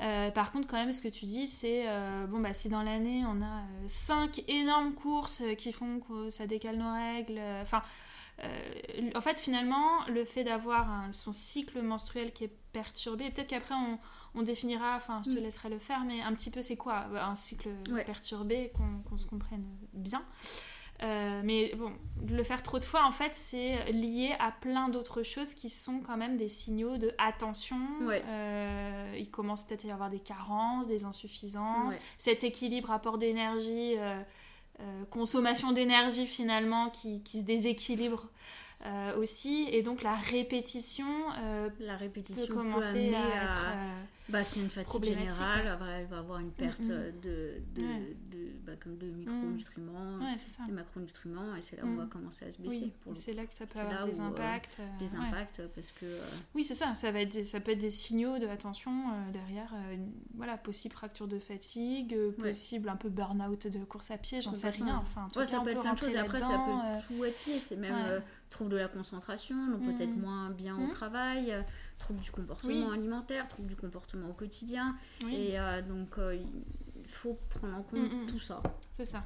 Euh, par contre, quand même, ce que tu dis, c'est euh, bon, bah, si dans l'année on a euh, cinq énormes courses qui font que ça décale nos règles, enfin, en fait, finalement, le fait d'avoir son cycle menstruel qui est perturbé, peut-être qu'après on, on définira, enfin, je te Mm. laisserai le faire, mais un petit peu c'est quoi un cycle Ouais. perturbé, qu'on qu'on se comprenne bien? Euh, mais bon, le faire trop de fois, en fait, c'est lié à plein d'autres choses qui sont quand même des signaux de attention. Ouais. Euh, il commence peut-être à y avoir des carences, des insuffisances, Ouais. cet équilibre apport d'énergie, euh, consommation d'énergie finalement qui, qui se déséquilibre aussi. Et donc la répétition, La répétition peut commencer à... être. Bah, c'est une fatigue générale, elle va- elle va avoir une perte Mm, mm. de, de, Ouais. de- bah, comme de micronutriments, ouais, c'est ça. des macronutriments, et c'est là où Mm. on va commencer à se baisser Oui, c'est là que ça peut avoir des où, euh, impacts. euh, ouais. impacts, parce que euh, Oui, c'est ça. Ça, va être des- ça peut être des signaux de attention euh, derrière. une- voilà, possible fracture de fatigue, possible un peu burn-out de course à pied, j'en sais rien. Enfin, tout ça peut être plein de choses. Et après, ça peut tout être lié. C'est même trouble de la concentration, donc peut-être moins bien au travail, euh, trouble du comportement Oui. alimentaire, trouble du comportement au quotidien. oui, Et euh, donc, euh, il faut prendre en compte tout ça. c'est ça.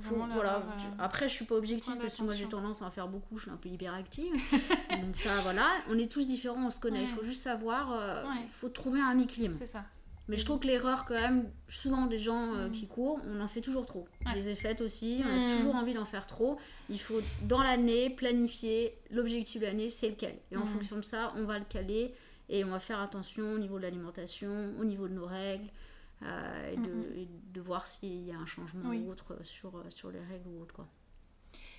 Faut- voilà. euh, Après, je suis pas objective parce que moi j'ai tendance à en faire beaucoup. Je suis un peu hyperactive. [LAUGHS] donc ça, voilà. On est tous différents, on se connaît. Il Ouais. faut juste savoir. Il Ouais. faut trouver un équilibre. C'est ça. Mais je trouve que l'erreur, quand même, souvent des gens euh, Mhm. qui courent, on en fait toujours trop. Ouais. Je les ai faites aussi, on a toujours envie d'en faire trop. Il faut, dans l'année, planifier l'objectif de l'année, c'est lequel. Et en Mhm. fonction de ça, on va le caler et on va faire attention au niveau de l'alimentation, au niveau de nos règles, euh, et, de, et de voir s'il y a un changement Oui. ou autre sur, euh, sur les règles ou autre. Quoi.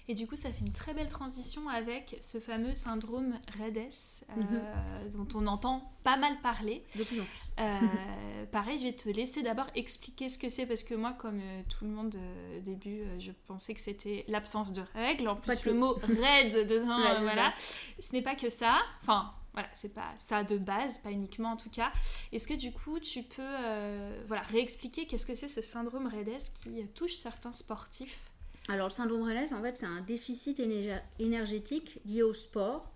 Et du coup, ça fait une très belle transition avec ce fameux syndrome REDES, euh, Mhm. dont on entend pas mal parler. De plus en plus. Euh, [LAUGHS] pareil, je vais te laisser d'abord expliquer ce que c'est, parce que moi, comme euh, tout le monde euh, au début, je pensais que c'était l'absence de règles. En plus, le mot [LAUGHS] raide dedans, Ouais, voilà. Ce n'est pas que ça. Enfin, voilà, c'est pas ça de base, pas uniquement en tout cas. Est-ce que du coup, tu peux euh, voilà, réexpliquer qu'est-ce que c'est ce syndrome REDES qui touche certains sportifs? Alors, le syndrome RELES, en fait, c'est un déficit énerg- énergétique lié au sport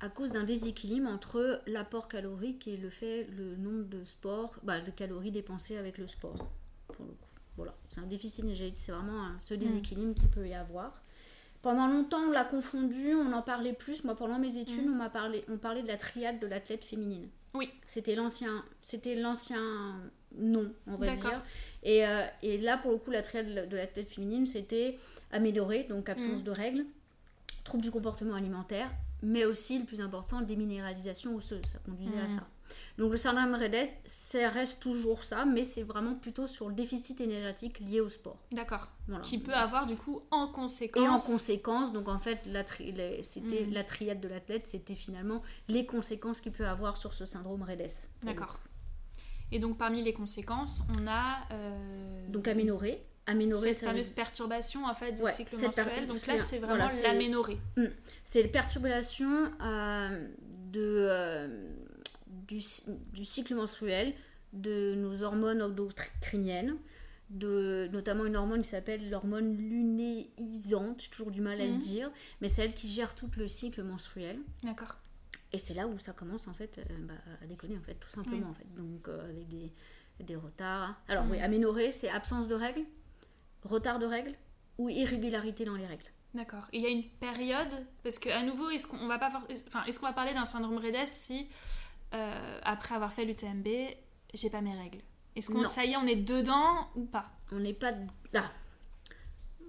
à cause d'un déséquilibre entre l'apport calorique et le fait, le nombre de sports, bah, de calories dépensées avec le sport. Pour le coup. Voilà, c'est un déficit énergétique, c'est vraiment ce déséquilibre qu'il peut y avoir. Pendant longtemps, on l'a confondu, on en parlait plus. Moi, pendant mes études, on m'a parlé, on parlait de la triade de l'athlète féminine. Oui. C'était l'ancien, c'était l'ancien nom, on va dire. Et, euh, et là, pour le coup, la triade de l'athlète féminine, c'était améliorer, donc absence Mm. de règles, troubles du comportement alimentaire, mais aussi, le plus important, déminéralisation osseuse. Ça conduisait à Mm. ça. Donc le syndrome REDES, ça reste toujours ça, mais c'est vraiment plutôt sur le déficit énergétique lié au sport. D'accord. Voilà. Qui peut avoir du coup en conséquence. Et en conséquence, donc en fait, la, tri- c'était Mhm. la triade de l'athlète, c'était finalement les conséquences qu'il peut avoir sur ce syndrome REDES. D'accord. Et donc parmi les conséquences, on a euh, Donc aménorrhée. Aménorrhée, cette fameuse perturbation en fait du Ouais, cycle menstruel. Donc là, c'est voilà, vraiment c'est- l'aménorrhée. c'est les perturbations euh, de, euh, du, du cycle menstruel, de nos hormones endocriniennes, de notamment une hormone qui s'appelle l'hormone lunéisante, j'ai toujours du mal à le Mhm. dire, mais c'est elle qui gère tout le cycle menstruel. D'accord. Et c'est là où ça commence en fait euh, bah, à déconner en fait, tout simplement en fait. Donc euh, avec des, des retards. Alors oui, Mhm. aménorrhée, c'est absence de règles, retard de règles ou irrégularité dans les règles. D'accord. Et il y a une période parce que à nouveau, est-ce qu'on va pas, enfin, est-ce qu'on va parler d'un syndrome REDES si euh, après avoir fait l'UTMB, j'ai pas mes règles Est-ce qu'on, ça y est, on est dedans ou pas? On n'est pas là.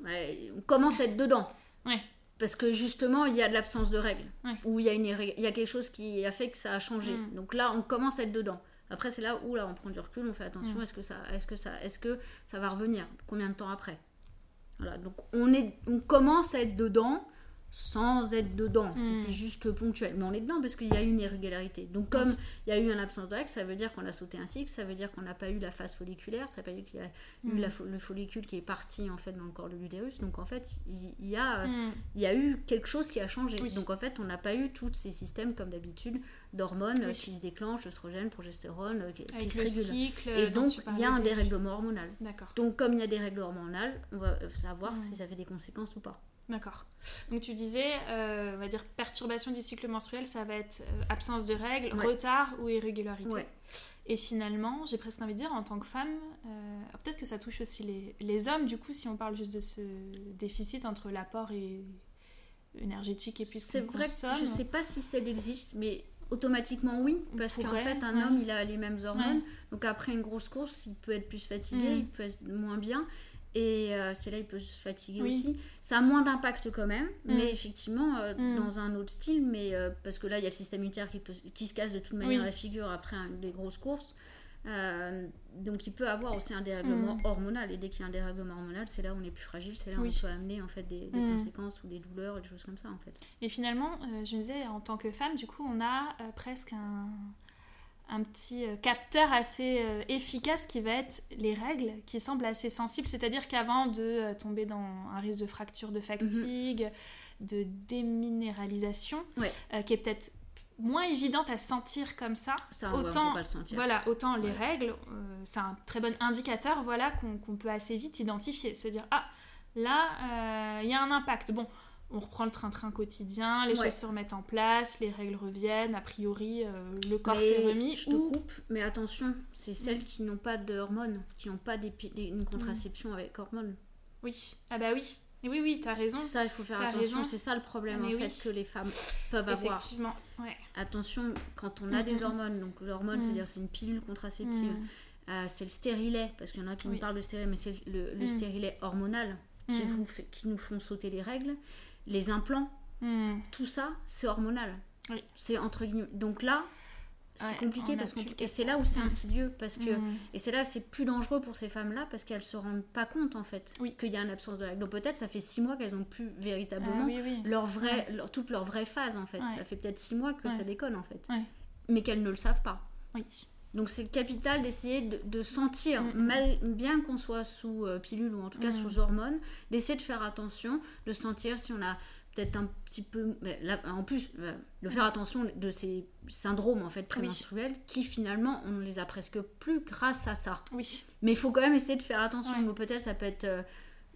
Ouais, on commence à être dedans. Ouais. Parce que justement, il y a de l'absence de règles. Ouais. Ou il y, a une il y a quelque chose qui a fait que ça a changé. Mm. Donc là, on commence à être dedans. Après, c'est là où là, on prend du recul, on fait attention. Mm. Est-ce que ça, est-ce que ça, est-ce que ça va revenir? Combien de temps après? Voilà. Donc on est, on commence à être dedans sans être dedans. Si Mm. c'est juste ponctuel, mais on est dedans parce qu'il y a eu une irrégularité. Donc comme il y a eu une absence de règles, ça veut dire qu'on a sauté un cycle, ça veut dire qu'on n'a pas eu la phase folliculaire, ça veut dire qu'il y a eu Mm. la fo- le follicule qui est parti en fait dans le corps de l'utérus. Donc en fait, il y a Hmm. y a eu quelque chose qui a changé. Oui. Donc en fait, on n'a pas eu tous ces systèmes comme d'habitude d'hormones Oui. qui se déclenchent, oestrogène, progestérone, euh, qui, qui se le régulent. cycle. Et donc il y a un dérèglement hormonal. Donc comme il y a des règles hormonales, on va euh, savoir si ça fait des conséquences ou pas. D'accord. Donc tu disais, euh, on va dire perturbation du cycle menstruel, ça va être euh, absence de règles, Ouais. retard ou irrégularité. Ouais. Et finalement, j'ai presque envie de dire, en tant que femme, euh, peut-être que ça touche aussi les, les hommes, du coup, si on parle juste de ce déficit entre l'apport et énergétique et puis ce C'est vrai consomme. que je sais pas si ça existe, mais automatiquement oui, parce qu'en fait un ouais. homme il a les mêmes hormones, donc après une grosse course il peut être plus fatigué, Mm. il peut être moins bien. Et euh, c'est là il peut se fatiguer Oui. aussi. Ça a moins d'impact quand même, Mm. mais effectivement euh, Mm. dans un autre style. Mais euh, parce que là il y a le système immunitaire qui, peut, qui se casse de toute manière Oui. la figure après un- des grosses courses. Donc il peut avoir aussi un dérèglement Mm. hormonal. Et dès qu'il y a un dérèglement hormonal, c'est là où on est plus fragile, c'est là où Oui. on peut amener en fait des, des conséquences ou des douleurs et des choses comme ça en fait. Et finalement, je me disais, en tant que femme, du coup, on a presque un, un petit euh, capteur assez euh, efficace qui va être les règles, qui semble assez sensible. C'est-à-dire qu'avant de euh, tomber dans un risque de fracture de fatigue, de déminéralisation, Ouais. euh, qui est peut-être moins évidente à sentir comme ça, Autant- le voilà, autant les règles, euh, c'est un très bon indicateur voilà, qu'on peut assez vite identifier. Se dire, ah, là, euh, il y a un impact. Bon, on reprend le train-train quotidien, les Ouais. choses se remettent en place, les règles reviennent, a priori, euh, le corps s'est remis. Je te ou- coupe, mais attention, c'est celles qui n'ont pas d'hormones, qui n'ont pas des, pi- des- une contraception avec hormones. Oui, ah bah oui. Et oui, oui, t'as raison. Ça, il faut faire attention. C'est ça le problème Mais en oui. fait que les femmes peuvent avoir. Effectivement, ouais. Attention, quand on a Mm, des mm, hormones, donc l'hormone, Mm. c'est-à-dire c'est une pilule contraceptive, Mm. euh, c'est le stérilet, parce qu'il y en a qui Oui. nous parlent de stérilet, mais c'est le, le Mm. stérilet hormonal qui, Mm. vous fait- qui nous font sauter les règles. Les implants, Mm. tout ça, c'est hormonal. Oui. C'est entre guillemets. Donc là, c'est Ouais, compliqué parce qu'on et c'est là où c'est Mm. insidieux parce que Mm. et c'est là c'est plus dangereux pour ces femmes-là parce qu'elles se rendent pas compte en fait Oui. qu'il y a une absence de règles. Donc peut-être ça fait six mois qu'elles ont plus véritablement oui, oui. leur vraie, leur- toute leur vraie phase en fait. Ouais. Ça fait peut-être six mois que ça déconne en fait, mais qu'elles ne le savent pas. Oui. Donc c'est capital d'essayer de, de sentir, Mm, mm. mal, bien qu'on soit sous euh, pilule ou en tout cas Mm. sous hormones, d'essayer de faire attention, de sentir si on a peut-être un petit peu... là, en plus, euh, de faire attention de ces syndromes en fait prémenstruels qui finalement on ne les a presque plus grâce à ça. Oui. Mais il faut quand même essayer de faire attention. Ouais. Peut-être ça peut être euh,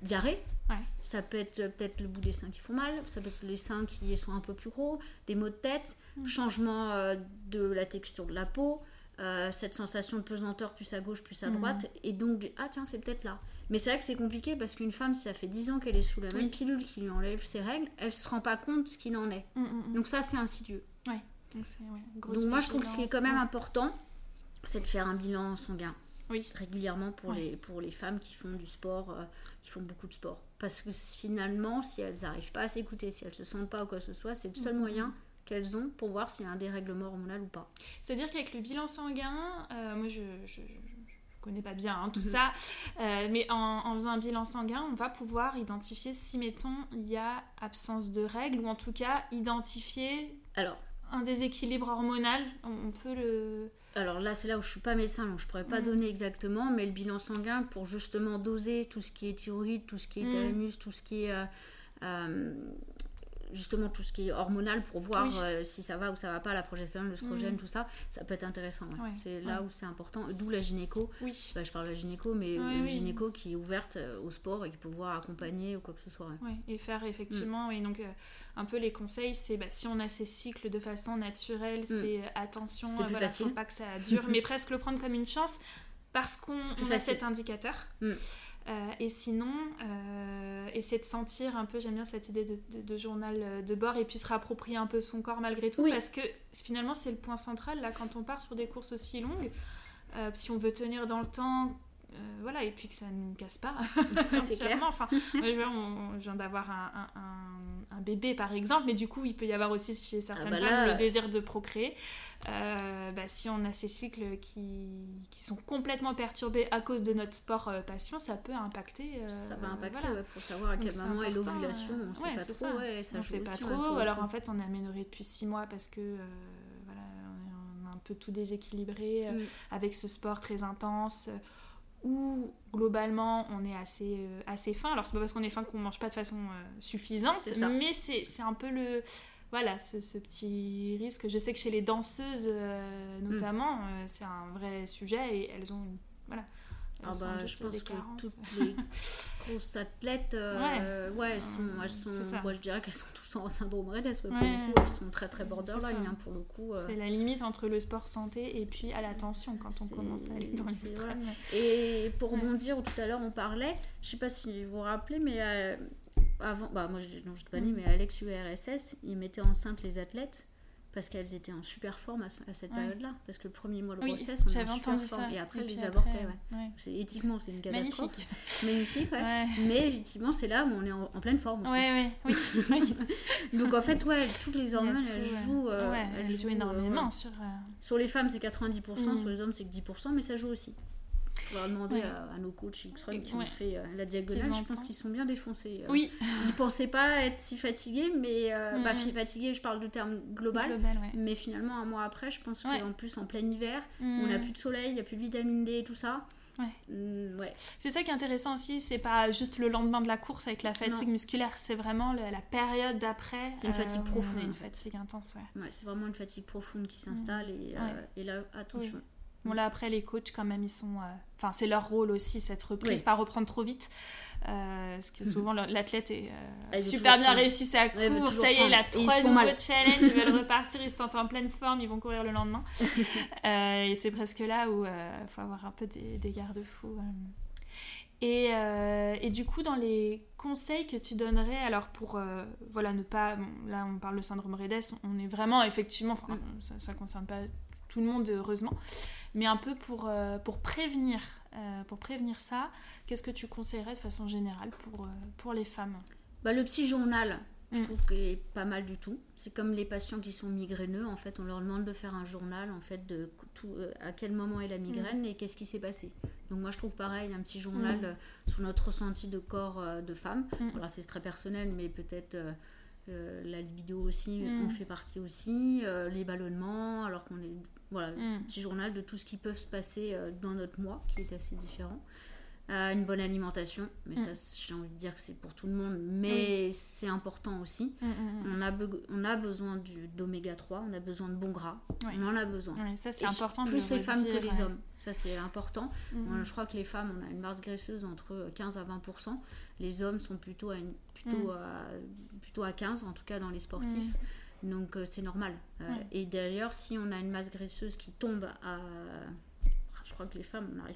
diarrhée, Ouais. ça peut être euh, peut-être le bout des seins qui font mal, ça peut être les seins qui sont un peu plus gros, des maux de tête, changement de la texture de la peau, euh, cette sensation de pesanteur plus à gauche plus à Mm. droite, et donc ah tiens c'est peut-être là. Mais c'est vrai que c'est compliqué parce qu'une femme si ça fait 10 ans qu'elle est sous la même Oui. pilule qui lui enlève ses règles, elle se rend pas compte ce qu'il en est. Mm, mm, mm. Donc ça c'est insidieux. Donc, ouais, Donc moi je trouve que ce qui est quand même important, c'est de faire un bilan sanguin Oui. régulièrement pour, Ouais. les, pour les femmes qui font du sport, euh, qui font beaucoup de sport. Parce que finalement, si elles n'arrivent pas à s'écouter, si elles se sentent pas ou quoi que ce soit, c'est le seul Mhm. moyen qu'elles ont pour voir s'il y a un dérèglement hormonal ou pas. C'est-à-dire qu'avec le bilan sanguin, euh, moi je, je, je- je connais pas bien hein, tout Mhm. ça, euh, mais en, en faisant un bilan sanguin, on va pouvoir identifier si, mettons, il y a absence de règles, ou en tout cas identifier Alors, un déséquilibre hormonal. On, on peut le. alors là, c'est là où je suis pas médecin, donc je pourrais pas Mhm. donner exactement, mais le bilan sanguin pour justement doser tout ce qui est thyroïde, tout ce qui est Mhm. thalamus, tout ce qui est euh, justement tout ce qui est hormonal pour voir Oui. euh, si ça va ou ça va pas, la progestérone, l'œstrogène, Mhm. tout ça, ça peut être intéressant. ouais. Ouais, C'est là ouais. où c'est important, d'où la gynéco. Oui. Bah, je parle de la gynéco, mais une oui. gynéco qui est ouverte euh, au sport et qui peut pouvoir accompagner ou quoi que ce soit. et faire effectivement, et donc euh, un peu les conseils, c'est bah, si on a ces cycles de façon naturelle, c'est euh, attention, Mm. C'est euh, plus voilà, facile. faut pas que ça dure, [LAUGHS] mais presque le prendre comme une chance parce qu'on C'est a facile. cet indicateur. Euh, et sinon, euh, essayer de sentir un peu, j'aime bien cette idée de, de- de journal euh, de bord et puis se réapproprier un peu son corps malgré tout, Oui. parce que finalement c'est le point central là quand on part sur des courses aussi longues, euh, si on veut tenir dans le temps. Euh, voilà, et puis que ça ne casse pas. [LAUGHS] [LAUGHS] c'est clair. Enfin, [LAUGHS] on- je viens d'avoir un, un- un- un bébé, par exemple, mais du coup, il peut y avoir aussi chez certaines bah femmes le désir de procréer. Euh, bah, si on a ces cycles qui, qui sont complètement perturbés à cause de notre sport euh, passion, ça peut impacter. euh, ça va impacter voilà. ouais, pour savoir à quel moment est l'ovulation. euh, On sait ouais, pas trop. ça. Ouais, ça on joue sait pas trop, alors en fait on est aménorrhée depuis 6 mois parce que euh, voilà, on est- on a un peu tout déséquilibré euh, Mm. avec ce sport très intense euh, où globalement on est assez, euh, assez fin. Alors c'est pas parce qu'on est fin qu'on mange pas de façon euh, suffisante, mais c'est un peu le... Voilà, ce, ce petit risque. Je sais que chez les danseuses, euh, Mm. notamment, c'est un vrai sujet et elles ont une... Voilà. Ah bah, je pense que toutes les [LAUGHS] grosses athlètes, euh, ouais. elles sont, elles sont, moi je dirais qu'elles sont tous en syndrome Redes. ouais, Pour Ouais. le coup, elles sont très très borderline hein, pour le coup. euh. C'est la limite entre le sport santé et puis à l'attention quand on commence à aller dans l'extrême. Et pour rebondir, tout à l'heure on parlait, je sais pas si vous vous rappelez, mais euh, avant, bah moi je non, je dis pas Mm. mais Alex URSS, il mettait enceinte les athlètes parce qu'elles étaient en super forme à, ce- à cette Ouais. période-là. Parce que le premier mois de Oui, grossesse, on est en super forme. ça. Et après, elles avortaient. Ouais. ouais. C'est, éthiquement, c'est une catastrophe. Magnifique. Magnifique. Mais effectivement, c'est là où on est en, en pleine forme aussi. Oui. oui. [LAUGHS] Donc en fait, ouais, toutes les hormones, tout, elles jouent. euh, Ouais, elles jouent énormément sur. euh, Sur les femmes, c'est 90%, Mm. sur les hommes, c'est que 10%, mais ça joue aussi. Il faudra demander Ouais. à, à nos coachs X-Ray qui Ouais. ont fait euh, la diagonale, je pense qu'ils sont bien défoncés. euh. Oui, Ils pensaient pas être si fatigués, mais euh, bah, fatigués, je parle de terme global. Mais finalement, un mois après, je pense qu'en plus, en plein hiver, on n'a Mm. plus de soleil, il n'y a plus de vitamine D et tout ça. Ouais. Mm, ouais. C'est ça qui est intéressant aussi, c'est pas juste le lendemain de la course avec la fatigue Non. musculaire, c'est vraiment le- la période d'après. C'est une fatigue on profonde, Une en fait. fatigue intense, ouais. Ouais, c'est vraiment une fatigue profonde qui s'installe et, euh, Mm. Ouais. et là, attention. Bon là après les coachs quand même ils sont, euh, enfin c'est leur rôle aussi cette reprise, Oui. pas reprendre trop vite, euh, parce que Mhm. souvent l'athlète est euh, veut super bien prendre. réussi sa course, ça y est il a trois nouveaux challenges, ils veulent [LAUGHS] repartir, ils se sentent en pleine forme, ils vont courir le lendemain, [LAUGHS] et c'est presque là où il faut avoir un peu des, des garde-fous. Et, euh, et du coup, dans les conseils que tu donnerais, alors pour euh, voilà ne pas, bon, là on parle de syndrome Redes, on est vraiment effectivement, enfin, ça, ça concerne pas tout le monde heureusement, mais un peu pour euh, pour prévenir, euh, pour prévenir ça, qu'est-ce que tu conseillerais de façon générale pour euh, pour les femmes? Bah, le petit journal, je Mm. trouve qu'il est pas mal du tout. C'est comme les patients qui sont migraineux, en fait, on leur demande de faire un journal, en fait, de tout, à quel moment est la migraine Mm. et qu'est-ce qui s'est passé. Donc moi, je trouve pareil, un petit journal Mm. euh, sur notre ressenti de corps de femme. Mm. Alors c'est très personnel, mais peut-être euh, la libido aussi, Mm. on fait partie aussi, euh, les ballonnements, alors qu'on est... Voilà, Mm. petit journal de tout ce qui peut se passer euh, dans notre mois, qui est assez différent. Euh, une bonne alimentation, mais Mm. ça, j'ai envie de dire que c'est pour tout le monde, mais c'est important aussi. Mm. On a, on a besoin d'oméga 3, on a besoin de bons gras, on en a besoin. Ça c'est important. plus le les femmes que les ouais. hommes, ça c'est important. Je crois que les femmes, on a une masse graisseuse entre 15 à 20%. Les hommes sont plutôt à, une- plutôt à, plutôt à 15, en tout cas dans les sportifs. Donc euh, c'est normal. Euh, Ouais. Et d'ailleurs, si on a une masse graisseuse qui tombe à... Je crois que les femmes, on arrive,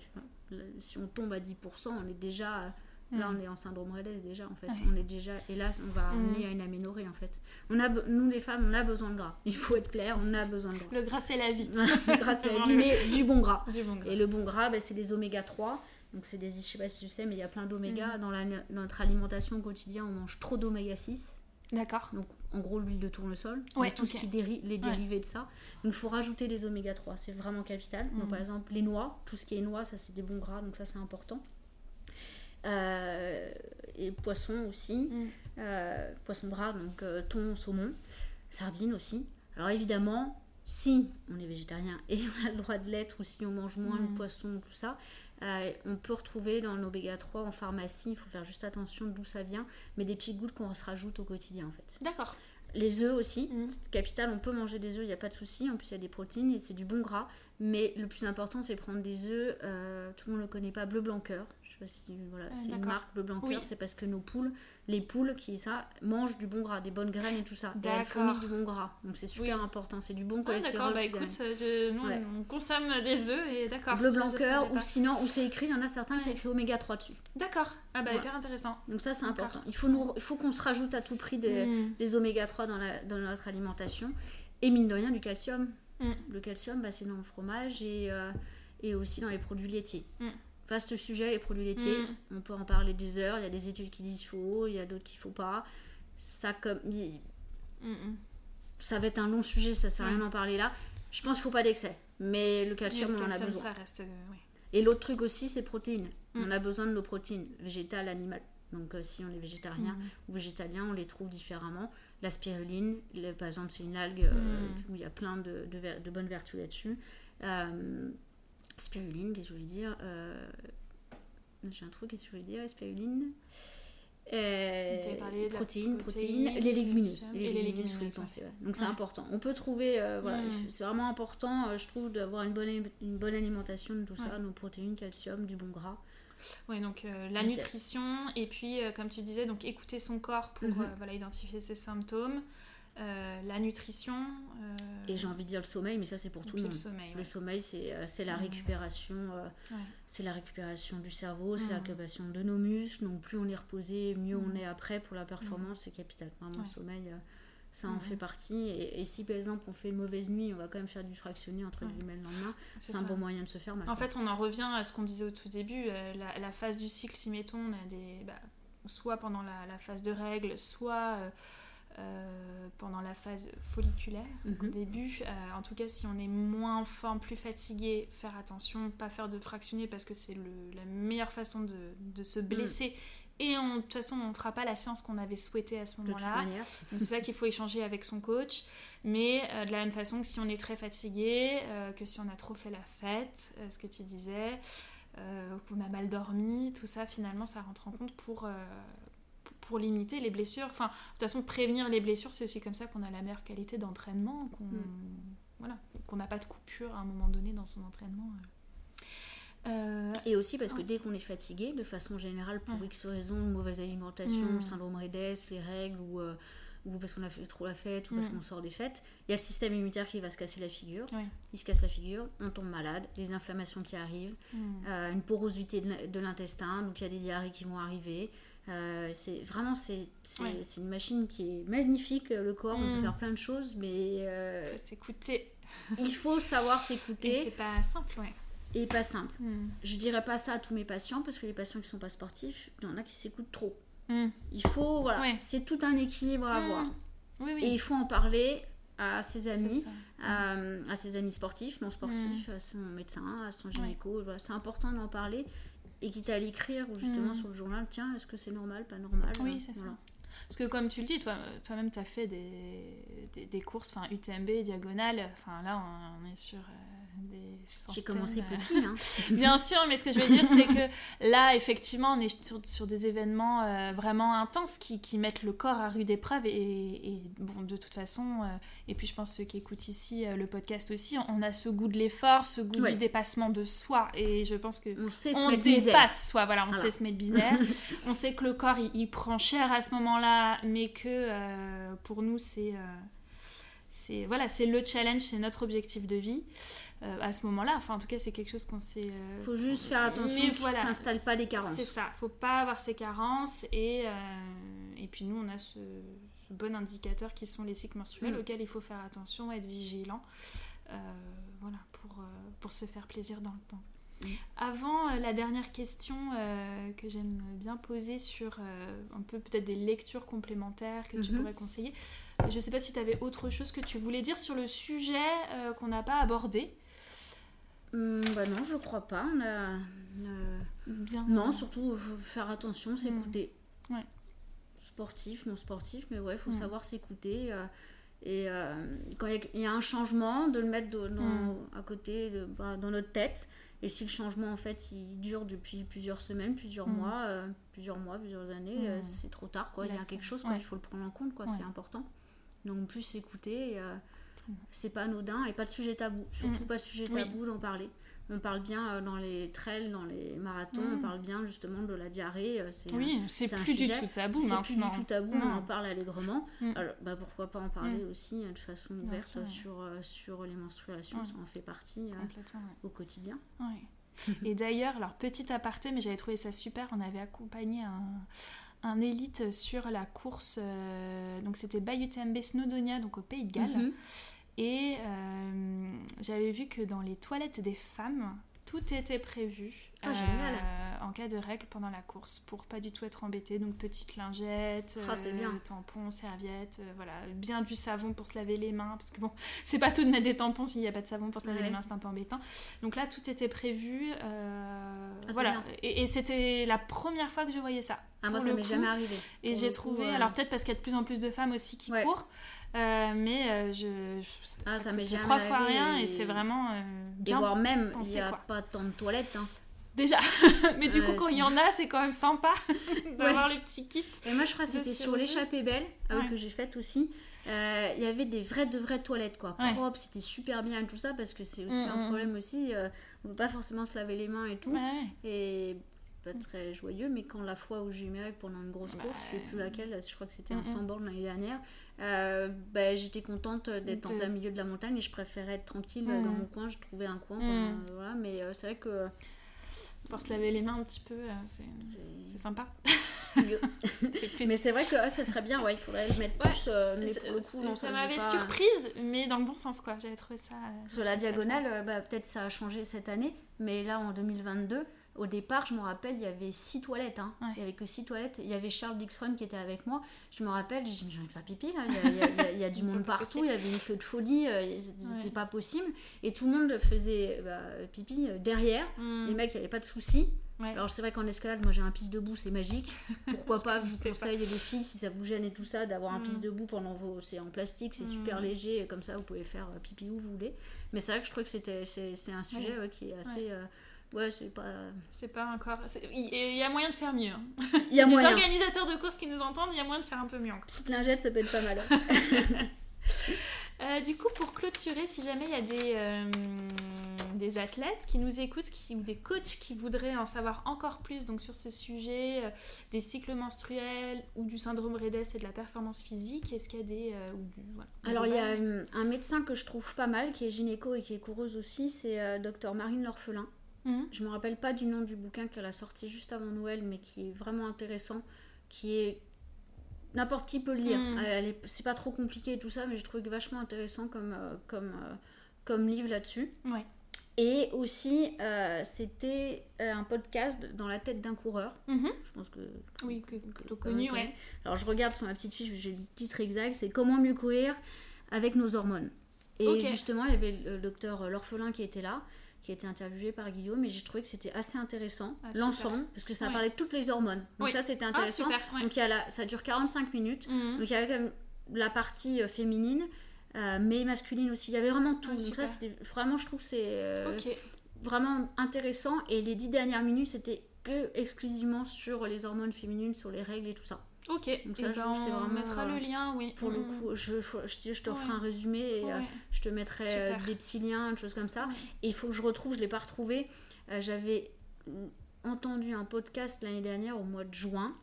si on tombe à 10%, on est déjà... Là, on est en syndrome Redes déjà, en fait. Ouais. On est déjà... Et là, on va Mm. amener à une aménorrhée, en fait. On a, nous, les femmes, on a besoin de gras. Il faut être clair, on a besoin de gras. Le gras c'est la vie. Grâce à la Vraiment vie, le- mais du bon gras. Du bon gras. Et le bon gras, ben, c'est les oméga 3. Donc c'est des, je sais pas si tu sais, mais il y a plein d'oméga. Mm. Dans la- notre alimentation au quotidien, on mange trop d'oméga 6. D'accord. Donc en gros l'huile de tournesol, Ouais, tout ce qui déri- les dérivés de ça. Donc il faut rajouter des oméga 3, c'est vraiment capital. Donc Mm. par exemple les noix, tout ce qui est noix, ça c'est des bons gras, donc ça c'est important. Euh, et poisson aussi, Mm. Euh, poisson gras, donc euh, thon, saumon, sardines aussi. Alors évidemment, si on est végétarien et [LAUGHS] on a le droit de l'être ou si on mange moins de poisson, tout ça, euh, on peut retrouver dans l'oméga 3 en pharmacie, il faut faire juste attention d'où ça vient, mais des petites gouttes qu'on se rajoute au quotidien en fait. D'accord. Les œufs aussi, c'est capital, on peut manger des œufs, il n'y a pas de souci. En plus, il y a des protéines et c'est du bon gras. Mais le plus important, c'est prendre des œufs. euh, tout le monde ne le connaît pas, bleu blanc cœur. Je sais pas si voilà, Ah, c'est une marque bleu blanc Oui. cœur. C'est parce que nos poules, les poules qui ça mangent du bon gras, des bonnes graines et tout ça. Et elles fournissent du bon gras. Donc c'est super important. C'est du bon Ah, cholestérol. d'accord, bah écoute, amènent. je- nous Ouais. on consomme des œufs et d'accord. bleu blanc cœur ou sinon où c'est écrit, il y en a certains qui c'est Ouais. écrit oméga 3 dessus. D'accord, ah bah Ouais. hyper intéressant. Donc ça c'est important. Il faut, nous, il faut qu'on se rajoute à tout prix des, Mm. des oméga 3 dans, la- dans notre alimentation. Et mine de rien, du calcium. Mm. Le calcium, bah, c'est dans le fromage et, euh, et aussi dans les produits laitiers. Mm. Vaste sujet, les produits laitiers. Mm. On peut en parler des heures. Il y a des études qui disent qu'il faut, il y a d'autres qu'il faut pas. Ça, comme, il- Mm, mm. ça va être un long sujet, ça sert à rien Mm. d'en parler là. Je pense qu'il faut pas d'excès. Mais le calcium, le on en a besoin. Ça reste, euh. Et l'autre truc aussi, c'est protéines. On a besoin de nos protéines, végétales, animales. Donc euh, si on est végétarien ou végétalien, on les trouve différemment. La spiruline, le- par exemple, c'est une algue euh, Mm. où il y a plein de, de ver- de bonnes vertus là-dessus. Euh, spiruline, qu'est-ce que je voulais dire Euh, J'ai un truc, qu'est-ce que je voulais dire Spiruline? Euh, parlé de protéines, protéine, protéines, les légumineuses. Les légumineuses, faut y légumineuses, penser, ouais. Donc c'est Ouais. important. On peut trouver, euh, voilà, Mm. c'est vraiment important, euh, je trouve, d'avoir une bonne, une bonne alimentation de tout ça, nos protéines, calcium, du bon gras. Ouais, donc euh, la nutrition et puis euh, comme tu disais, donc écouter son corps pour Mhm. euh, voilà, identifier ses symptômes, Euh, la nutrition euh, Et j'ai envie de dire le sommeil, mais ça c'est pour tout le le monde. Le ouais. sommeil, c'est euh, c'est la Mhm. récupération, euh, Ouais. c'est la récupération du cerveau, c'est la Mhm. récupération de nos muscles. Donc plus on est reposé, mieux on Mhm. est après pour la performance, c'est capital. Vraiment Ouais. le sommeil, Ça en fait partie. Et, et si par exemple on fait une mauvaise nuit, on va quand même faire du fractionné entre Ouais. guillemets le lendemain, C'est un bon moyen de se faire mal. En quoi. fait, on en revient à ce qu'on disait au tout début, euh, la, la phase du cycle, si mettons, on a des, bah, soit pendant la, la phase de règles, soit euh, euh, pendant la phase folliculaire, au Mhm. début. En tout cas, si on est moins en forme, plus fatigué, faire attention, pas faire de fractionné parce que c'est la meilleure façon de, de se blesser. Et on- de toute façon, on ne fera pas la séance qu'on avait souhaité à ce moment-là. c'est ça qu'il faut échanger avec son coach. Mais euh, de la même façon que si on est très fatigué, euh, que si on a trop fait la fête, euh, ce que tu disais, qu'on a mal dormi, tout ça finalement ça rentre en compte pour, pour- limiter les blessures. Enfin, de toute façon, prévenir les blessures, c'est aussi comme ça qu'on a la meilleure qualité d'entraînement, qu'on Mm. voilà, qu'on n'a pas de coupure à un moment donné dans son entraînement. Euh, Et aussi parce que dès qu'on est fatigué, de façon générale, pour Ouais. X raisons, mauvaise alimentation, Mm. syndrome Redes, les règles, ou, euh, ou parce qu'on a fait trop la fête, ou parce Mm. qu'on sort des fêtes, il y a le système immunitaire qui va se casser la figure. Ouais. Il se casse la figure, on tombe malade, les inflammations qui arrivent, mm. euh, une porosité de l'in- de l'intestin, donc il y a des diarrhées qui vont arriver. C'est vraiment c'est Ouais. une machine qui est magnifique le corps on Mm. peut faire plein de choses mais Faut s'écouter. il faut savoir [LAUGHS] Et c'est s'écouter pas simple, ouais. Et pas simple Mm. je dirais pas ça à tous mes patients parce que les patients qui sont pas sportifs, il y en a qui s'écoutent trop. Mm. Il faut, voilà, Ouais. c'est tout un équilibre à Mm. avoir. Oui, oui. Et il faut en parler à ses amis, à, à ses amis sportifs, non sportifs, à son médecin, à son gynéco. Voilà, c'est important d'en parler. Et quitte à l'écrire ou justement sur le journal, tiens, est-ce que c'est normal, pas normal Oui, c'est voilà. ça. Parce que comme tu le dis, toi, toi-même, tu as fait des, des, des courses, enfin UTMB, diagonale, enfin là, on, on est sur euh, des centaines. J'ai commencé euh, petit, hein. [LAUGHS] Bien sûr, mais ce que je veux dire, c'est que là, effectivement, on est sur, sur des événements euh, vraiment intenses qui, qui mettent le corps à rude épreuve. Et, et bon, de toute façon, euh, et puis je pense ceux qui écoutent ici euh, le podcast aussi, on a ce goût de l'effort, ce goût Ouais. du dépassement de soi. Et je pense que On sait dépasse soi, voilà, on Voilà. sait se mettre binaire. [LAUGHS] on sait que le corps il, il prend cher à ce moment-là, mais que pour nous c'est c'est voilà, c'est le challenge, c'est notre objectif de vie euh, à ce moment-là. Enfin, en tout cas, c'est quelque chose qu'on s'est. euh, faut juste faire attention mais voilà, s'installe pas des carences. C'est ça, faut pas avoir ces carences et euh, et puis nous on a ce, ce bon indicateur qui sont les cycles menstruels Mm. auxquels il faut faire attention, être vigilant, euh, voilà pour pour se faire plaisir dans le temps. Mm. Avant la dernière question que j'aime bien poser sur un peu peut-être des lectures complémentaires que tu Mhm. pourrais conseiller, je ne sais pas si tu avais autre chose que tu voulais dire sur le sujet euh, qu'on n'a pas abordé. Hum, bah non, je crois pas. On a-. Bien. Non, surtout faut faire attention, s'écouter. Mm. Ouais. Sportif, non sportif, mais ouais, faut Mm. savoir s'écouter. euh, et euh, quand il y, a- il y a un changement, de le mettre de- dans- à côté, de, bah, dans notre tête. Et si le changement, en fait, il dure depuis plusieurs semaines, plusieurs mois, euh, plusieurs mois, plusieurs années, euh, c'est trop tard. Quoi. Il y a quelque chose, quoi, ouais. il faut le prendre en compte, quoi, Ouais. c'est important. Donc plus s'écouter, euh, c'est pas anodin et pas de sujet tabou. Surtout Mm. pas de sujet Oui. tabou d'en parler. On parle bien euh, dans les trails, dans les marathons, Mm. on parle bien justement de la diarrhée. euh, C'est Oui, c'est plus du sujet- tout tabou c'est plus maintenant. du tout tabou, Mm. on en parle allègrement. Mm. Alors, bah, pourquoi pas en parler aussi de façon ouverte sûr, sur, sur les menstruations, ça en fait partie euh, au quotidien. Et d'ailleurs, alors petit aparté, mais j'avais trouvé ça super, on avait accompagné un, un élite sur la course, euh, donc c'était Bay UTMB Snowdonia, donc au Pays de Galles. Mhm. Et euh, j'avais vu que dans les toilettes des femmes, tout était prévu Ah, génial. en cas de règles pendant la course pour pas du tout être embêté. Donc petite lingette, c'est bien. tampons, serviettes, euh, voilà, bien du savon pour se laver les mains parce que bon, [LAUGHS] c'est pas tout de mettre des tampons s'il n'y a pas de savon pour se laver Ouais. les mains, c'est un peu embêtant. Donc là, tout était prévu. euh, Ah, voilà, bien. et, et c'était la première fois que je voyais ça. Ah, moi, ça m'est jamais arrivé. et j'ai coup, trouvé, euh, alors peut-être parce qu'il y a de plus en plus de femmes aussi qui Ouais. courent, euh, mais euh, je, je- Ah, ça m'est coûte jamais trois fois rien et, et- c'est vraiment Et bien voire même, il n'y a quoi. pas tant de toilettes. hein. déjà. [LAUGHS] mais du coup, Ouais, quand il y en a, c'est quand même sympa [LAUGHS] d'avoir le petit kit. Et moi, je crois que c'était sur l'échappée belle Ouais. que j'ai faite aussi. Il y avait des vraies de vraies toilettes quoi, Ouais. propres, c'était super bien et tout ça parce que c'est aussi Mm, un mm. problème aussi. on peut pas forcément se laver les mains et tout. Ouais. Et pas très joyeux, mais quand la fois où j'ai eu règles pendant une grosse Bah, course, je sais plus laquelle, je crois que c'était mm, un mm. 100 bornes l'année dernière, euh, bah, j'étais contente d'être en De- plein milieu de la montagne et je préférais être tranquille Mm. dans mon coin, je trouvais un coin. Mm. pendant- voilà, mais euh, c'est vrai que Pour se laver les mains un petit peu, euh, c'est sympa. [LAUGHS] c'est mieux. [LAUGHS] mais c'est vrai que ah, ça serait bien, ouais, il faudrait le mettre plus. euh, mais Ça- pour le coup, non, ça m'avait pas- surprise, mais dans le bon sens, quoi. J'avais trouvé ça. euh, Sur la diagonale, euh, bah, peut-être ça a changé cette année, mais là en 2022, au départ, je me rappelle, il y avait six toilettes. Hein. Ouais. Il y avait que six toilettes. Il y avait Charles Dixon qui était avec moi. Je me rappelle, j'ai dit, mais j'ai envie de faire pipi là. Il y a, il y a- il y a- il y a du [LAUGHS] monde partout, il y avait une queue de folie, euh, c'était Ouais. pas possible. Et tout le monde faisait bah, pipi euh, derrière. Hmm. Les mecs, il n'y avait pas de soucis. Ouais. Alors c'est vrai qu'en escalade, moi j'ai un pisse debout, c'est magique. Pourquoi [LAUGHS] pas, je vous pas. conseille les filles, si ça vous gêne et tout ça, d'avoir un Mm. pisse debout pendant vos... C'est en plastique, c'est Mm. super léger, comme ça vous pouvez faire euh, pipi où vous voulez. Mais c'est vrai que je trouve que c'était, c'est, un sujet ouais, qui est assez... euh, Ouais, c'est pas... C'est pas encore. Il y a moyen de faire mieux. hein. Il y a Les moyen. organisateurs de courses qui nous entendent, il y a moyen de faire un peu mieux encore. Petite lingette, ça peut être pas mal. [LAUGHS] Euh, du coup, pour clôturer, si jamais il y a des, euh, des athlètes qui nous écoutent qui, ou des coachs qui voudraient en savoir encore plus donc, sur ce sujet euh, des cycles menstruels ou du syndrome Redes et de la performance physique, est-ce qu'il y a des. ou du- voilà, Alors il y a un médecin que je trouve pas mal, qui est gynéco et qui est coureuse aussi, c'est Dr Marine L'Orphelin. Mhm. Je me rappelle pas du nom du bouquin qu'elle a sorti juste avant Noël, mais qui est vraiment intéressant, qui est n'importe qui peut le lire. Mm. Est- c'est pas trop compliqué et tout ça, mais je trouve vachement intéressant comme euh, comme euh, comme livre là-dessus. Ouais. Et aussi, euh, c'était un podcast dans la tête d'un coureur. Mhm. Je pense que Oui, que, plutôt que- connu, ouais. alors je regarde sur ma petite fiche, j'ai le titre exact, c'est Comment mieux courir avec nos hormones. Et justement, il y avait le docteur L'Orphelin qui était là, qui a été interviewé par Guillaume, et j'ai trouvé que c'était assez intéressant, Ah, super. l'ensemble, parce que ça Ouais. parlait de toutes les hormones. Donc Oui. ça, c'était Ah, intéressant. super, ouais. Donc il y a la- ça dure 45 minutes. Mhm. Donc il y avait quand même la partie euh, féminine, euh, mais masculine aussi. Il y avait vraiment tout. Ah, Donc super. ça, c'était vraiment, je trouve, c'est euh, vraiment intéressant. Et les dix dernières minutes, c'était que exclusivement sur les hormones féminines, sur les règles et tout ça. Ok. Donc ça, je ben, on mettra euh, le lien, oui. Pour le Mhm. coup, je, je, te- je Ouais. un résumé et euh, Ouais. je te mettrai euh, Super. des petits liens, des choses comme ça. Ouais. Et il faut que je retrouve, je ne l'ai pas retrouvé. Euh, J'avais entendu un podcast l'année dernière au mois de juin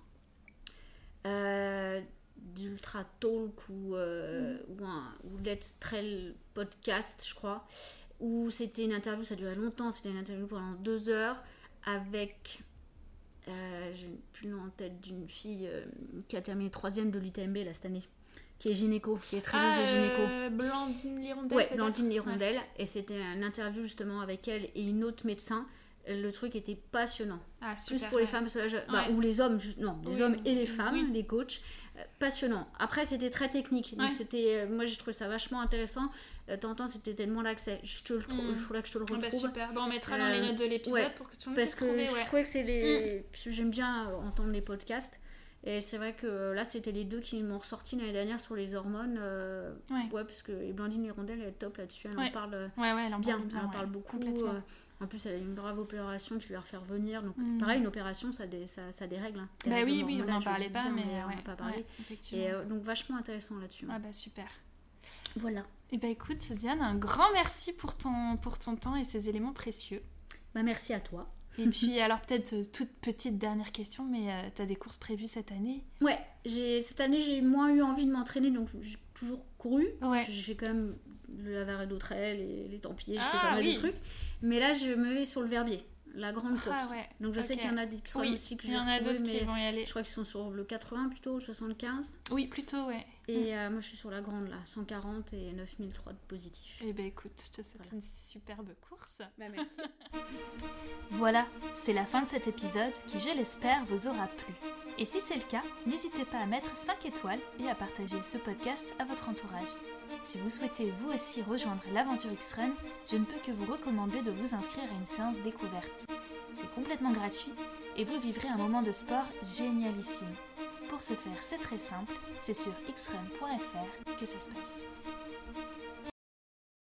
euh, d'Ultra Talk ou, euh, ou, un, ou Let's Trail podcast, je crois, où c'était une interview, ça durait longtemps, c'était une interview pendant deux heures avec. Euh, J'ai plus le nom en tête d'une fille euh, qui a terminé troisième de l'UTMB là, cette année, qui est gynéco, qui est très Ah, gynéco. euh, Blandine Lirondelle. Ouais, Blandine Ouais. Lirondelle. Et c'était une interview justement avec elle et une autre médecin. Le truc était passionnant. Ah, Plus pour les femmes, parce que là, je- bah, ou les hommes, non, les Oui, hommes et les femmes, oui. les coachs. Passionnant. Après, c'était très technique. Donc, Ouais. c'était, euh, moi, j'ai trouvé ça vachement intéressant. Euh, T'entends, c'était tellement c'est- je te le trou- Mm. il faudrait que je te le Ah bah, retrouve. super. Bon, on mettra dans les Euh, notes de l'épisode ouais, pour que tout le monde parce puisse que trouver. je Ouais. trouvais que c'est les. que J'aime bien entendre les podcasts. Et c'est vrai que là, c'était les deux qui m'ont ressorti l'année dernière sur les hormones. euh, Ouais. ouais, parce que et Blandine Lirondelle, elle est top là-dessus. Elle Ouais. en parle euh, Ouais, ouais, elle en bien. parle bien. elle en ouais. parle beaucoup. euh, en plus, elle a une brave opération qui lui a refait revenir. Donc, Mm. pareil, une opération, ça, a des, ça, ça a des règles. hein. Bah oui, oui, on n'en parlait pas, dire, mais on n'a pas parlé. Et euh, donc, vachement intéressant là-dessus. Ah bah super. Voilà. Et bah écoute, Diane, un grand merci pour ton, pour ton temps et ces éléments précieux. Bah, merci à toi. Et puis, alors peut-être euh, toute petite dernière question, mais euh, t'as des courses prévues cette année? Ouais, cette année, j'ai moins eu envie de m'entraîner, donc j'ai toujours couru. Ouais. J'ai fait quand même le Lavaredo Trail et les Templiers, j'ai fait Ah, pas mal oui. de trucs. Mais là, je me mets sur le Verbier, la grande course. Ah ouais. Donc je sais qu'il y en a d'X1 Oui, aussi que il je y vais en a retrouver, d'autres qui vont y aller. je crois qu'ils sont sur le 80 plutôt, 75. Oui, plutôt, ouais. Et euh, moi, je suis sur la grande là, 140 et 9003 de positif. Et bah écoute, je te souhaite Voilà. une superbe course. Bah, merci. [LAUGHS] Voilà, c'est la fin de cet épisode qui, je l'espère, vous aura plu. Et si c'est le cas, n'hésitez pas à mettre 5 étoiles et à partager ce podcast à votre entourage. Si vous souhaitez vous aussi rejoindre l'aventure X-Run, je ne peux que vous recommander de vous inscrire à une séance découverte. C'est complètement gratuit et vous vivrez un moment de sport génialissime. Pour ce faire, c'est très simple, c'est sur xrun.fr que ça se passe.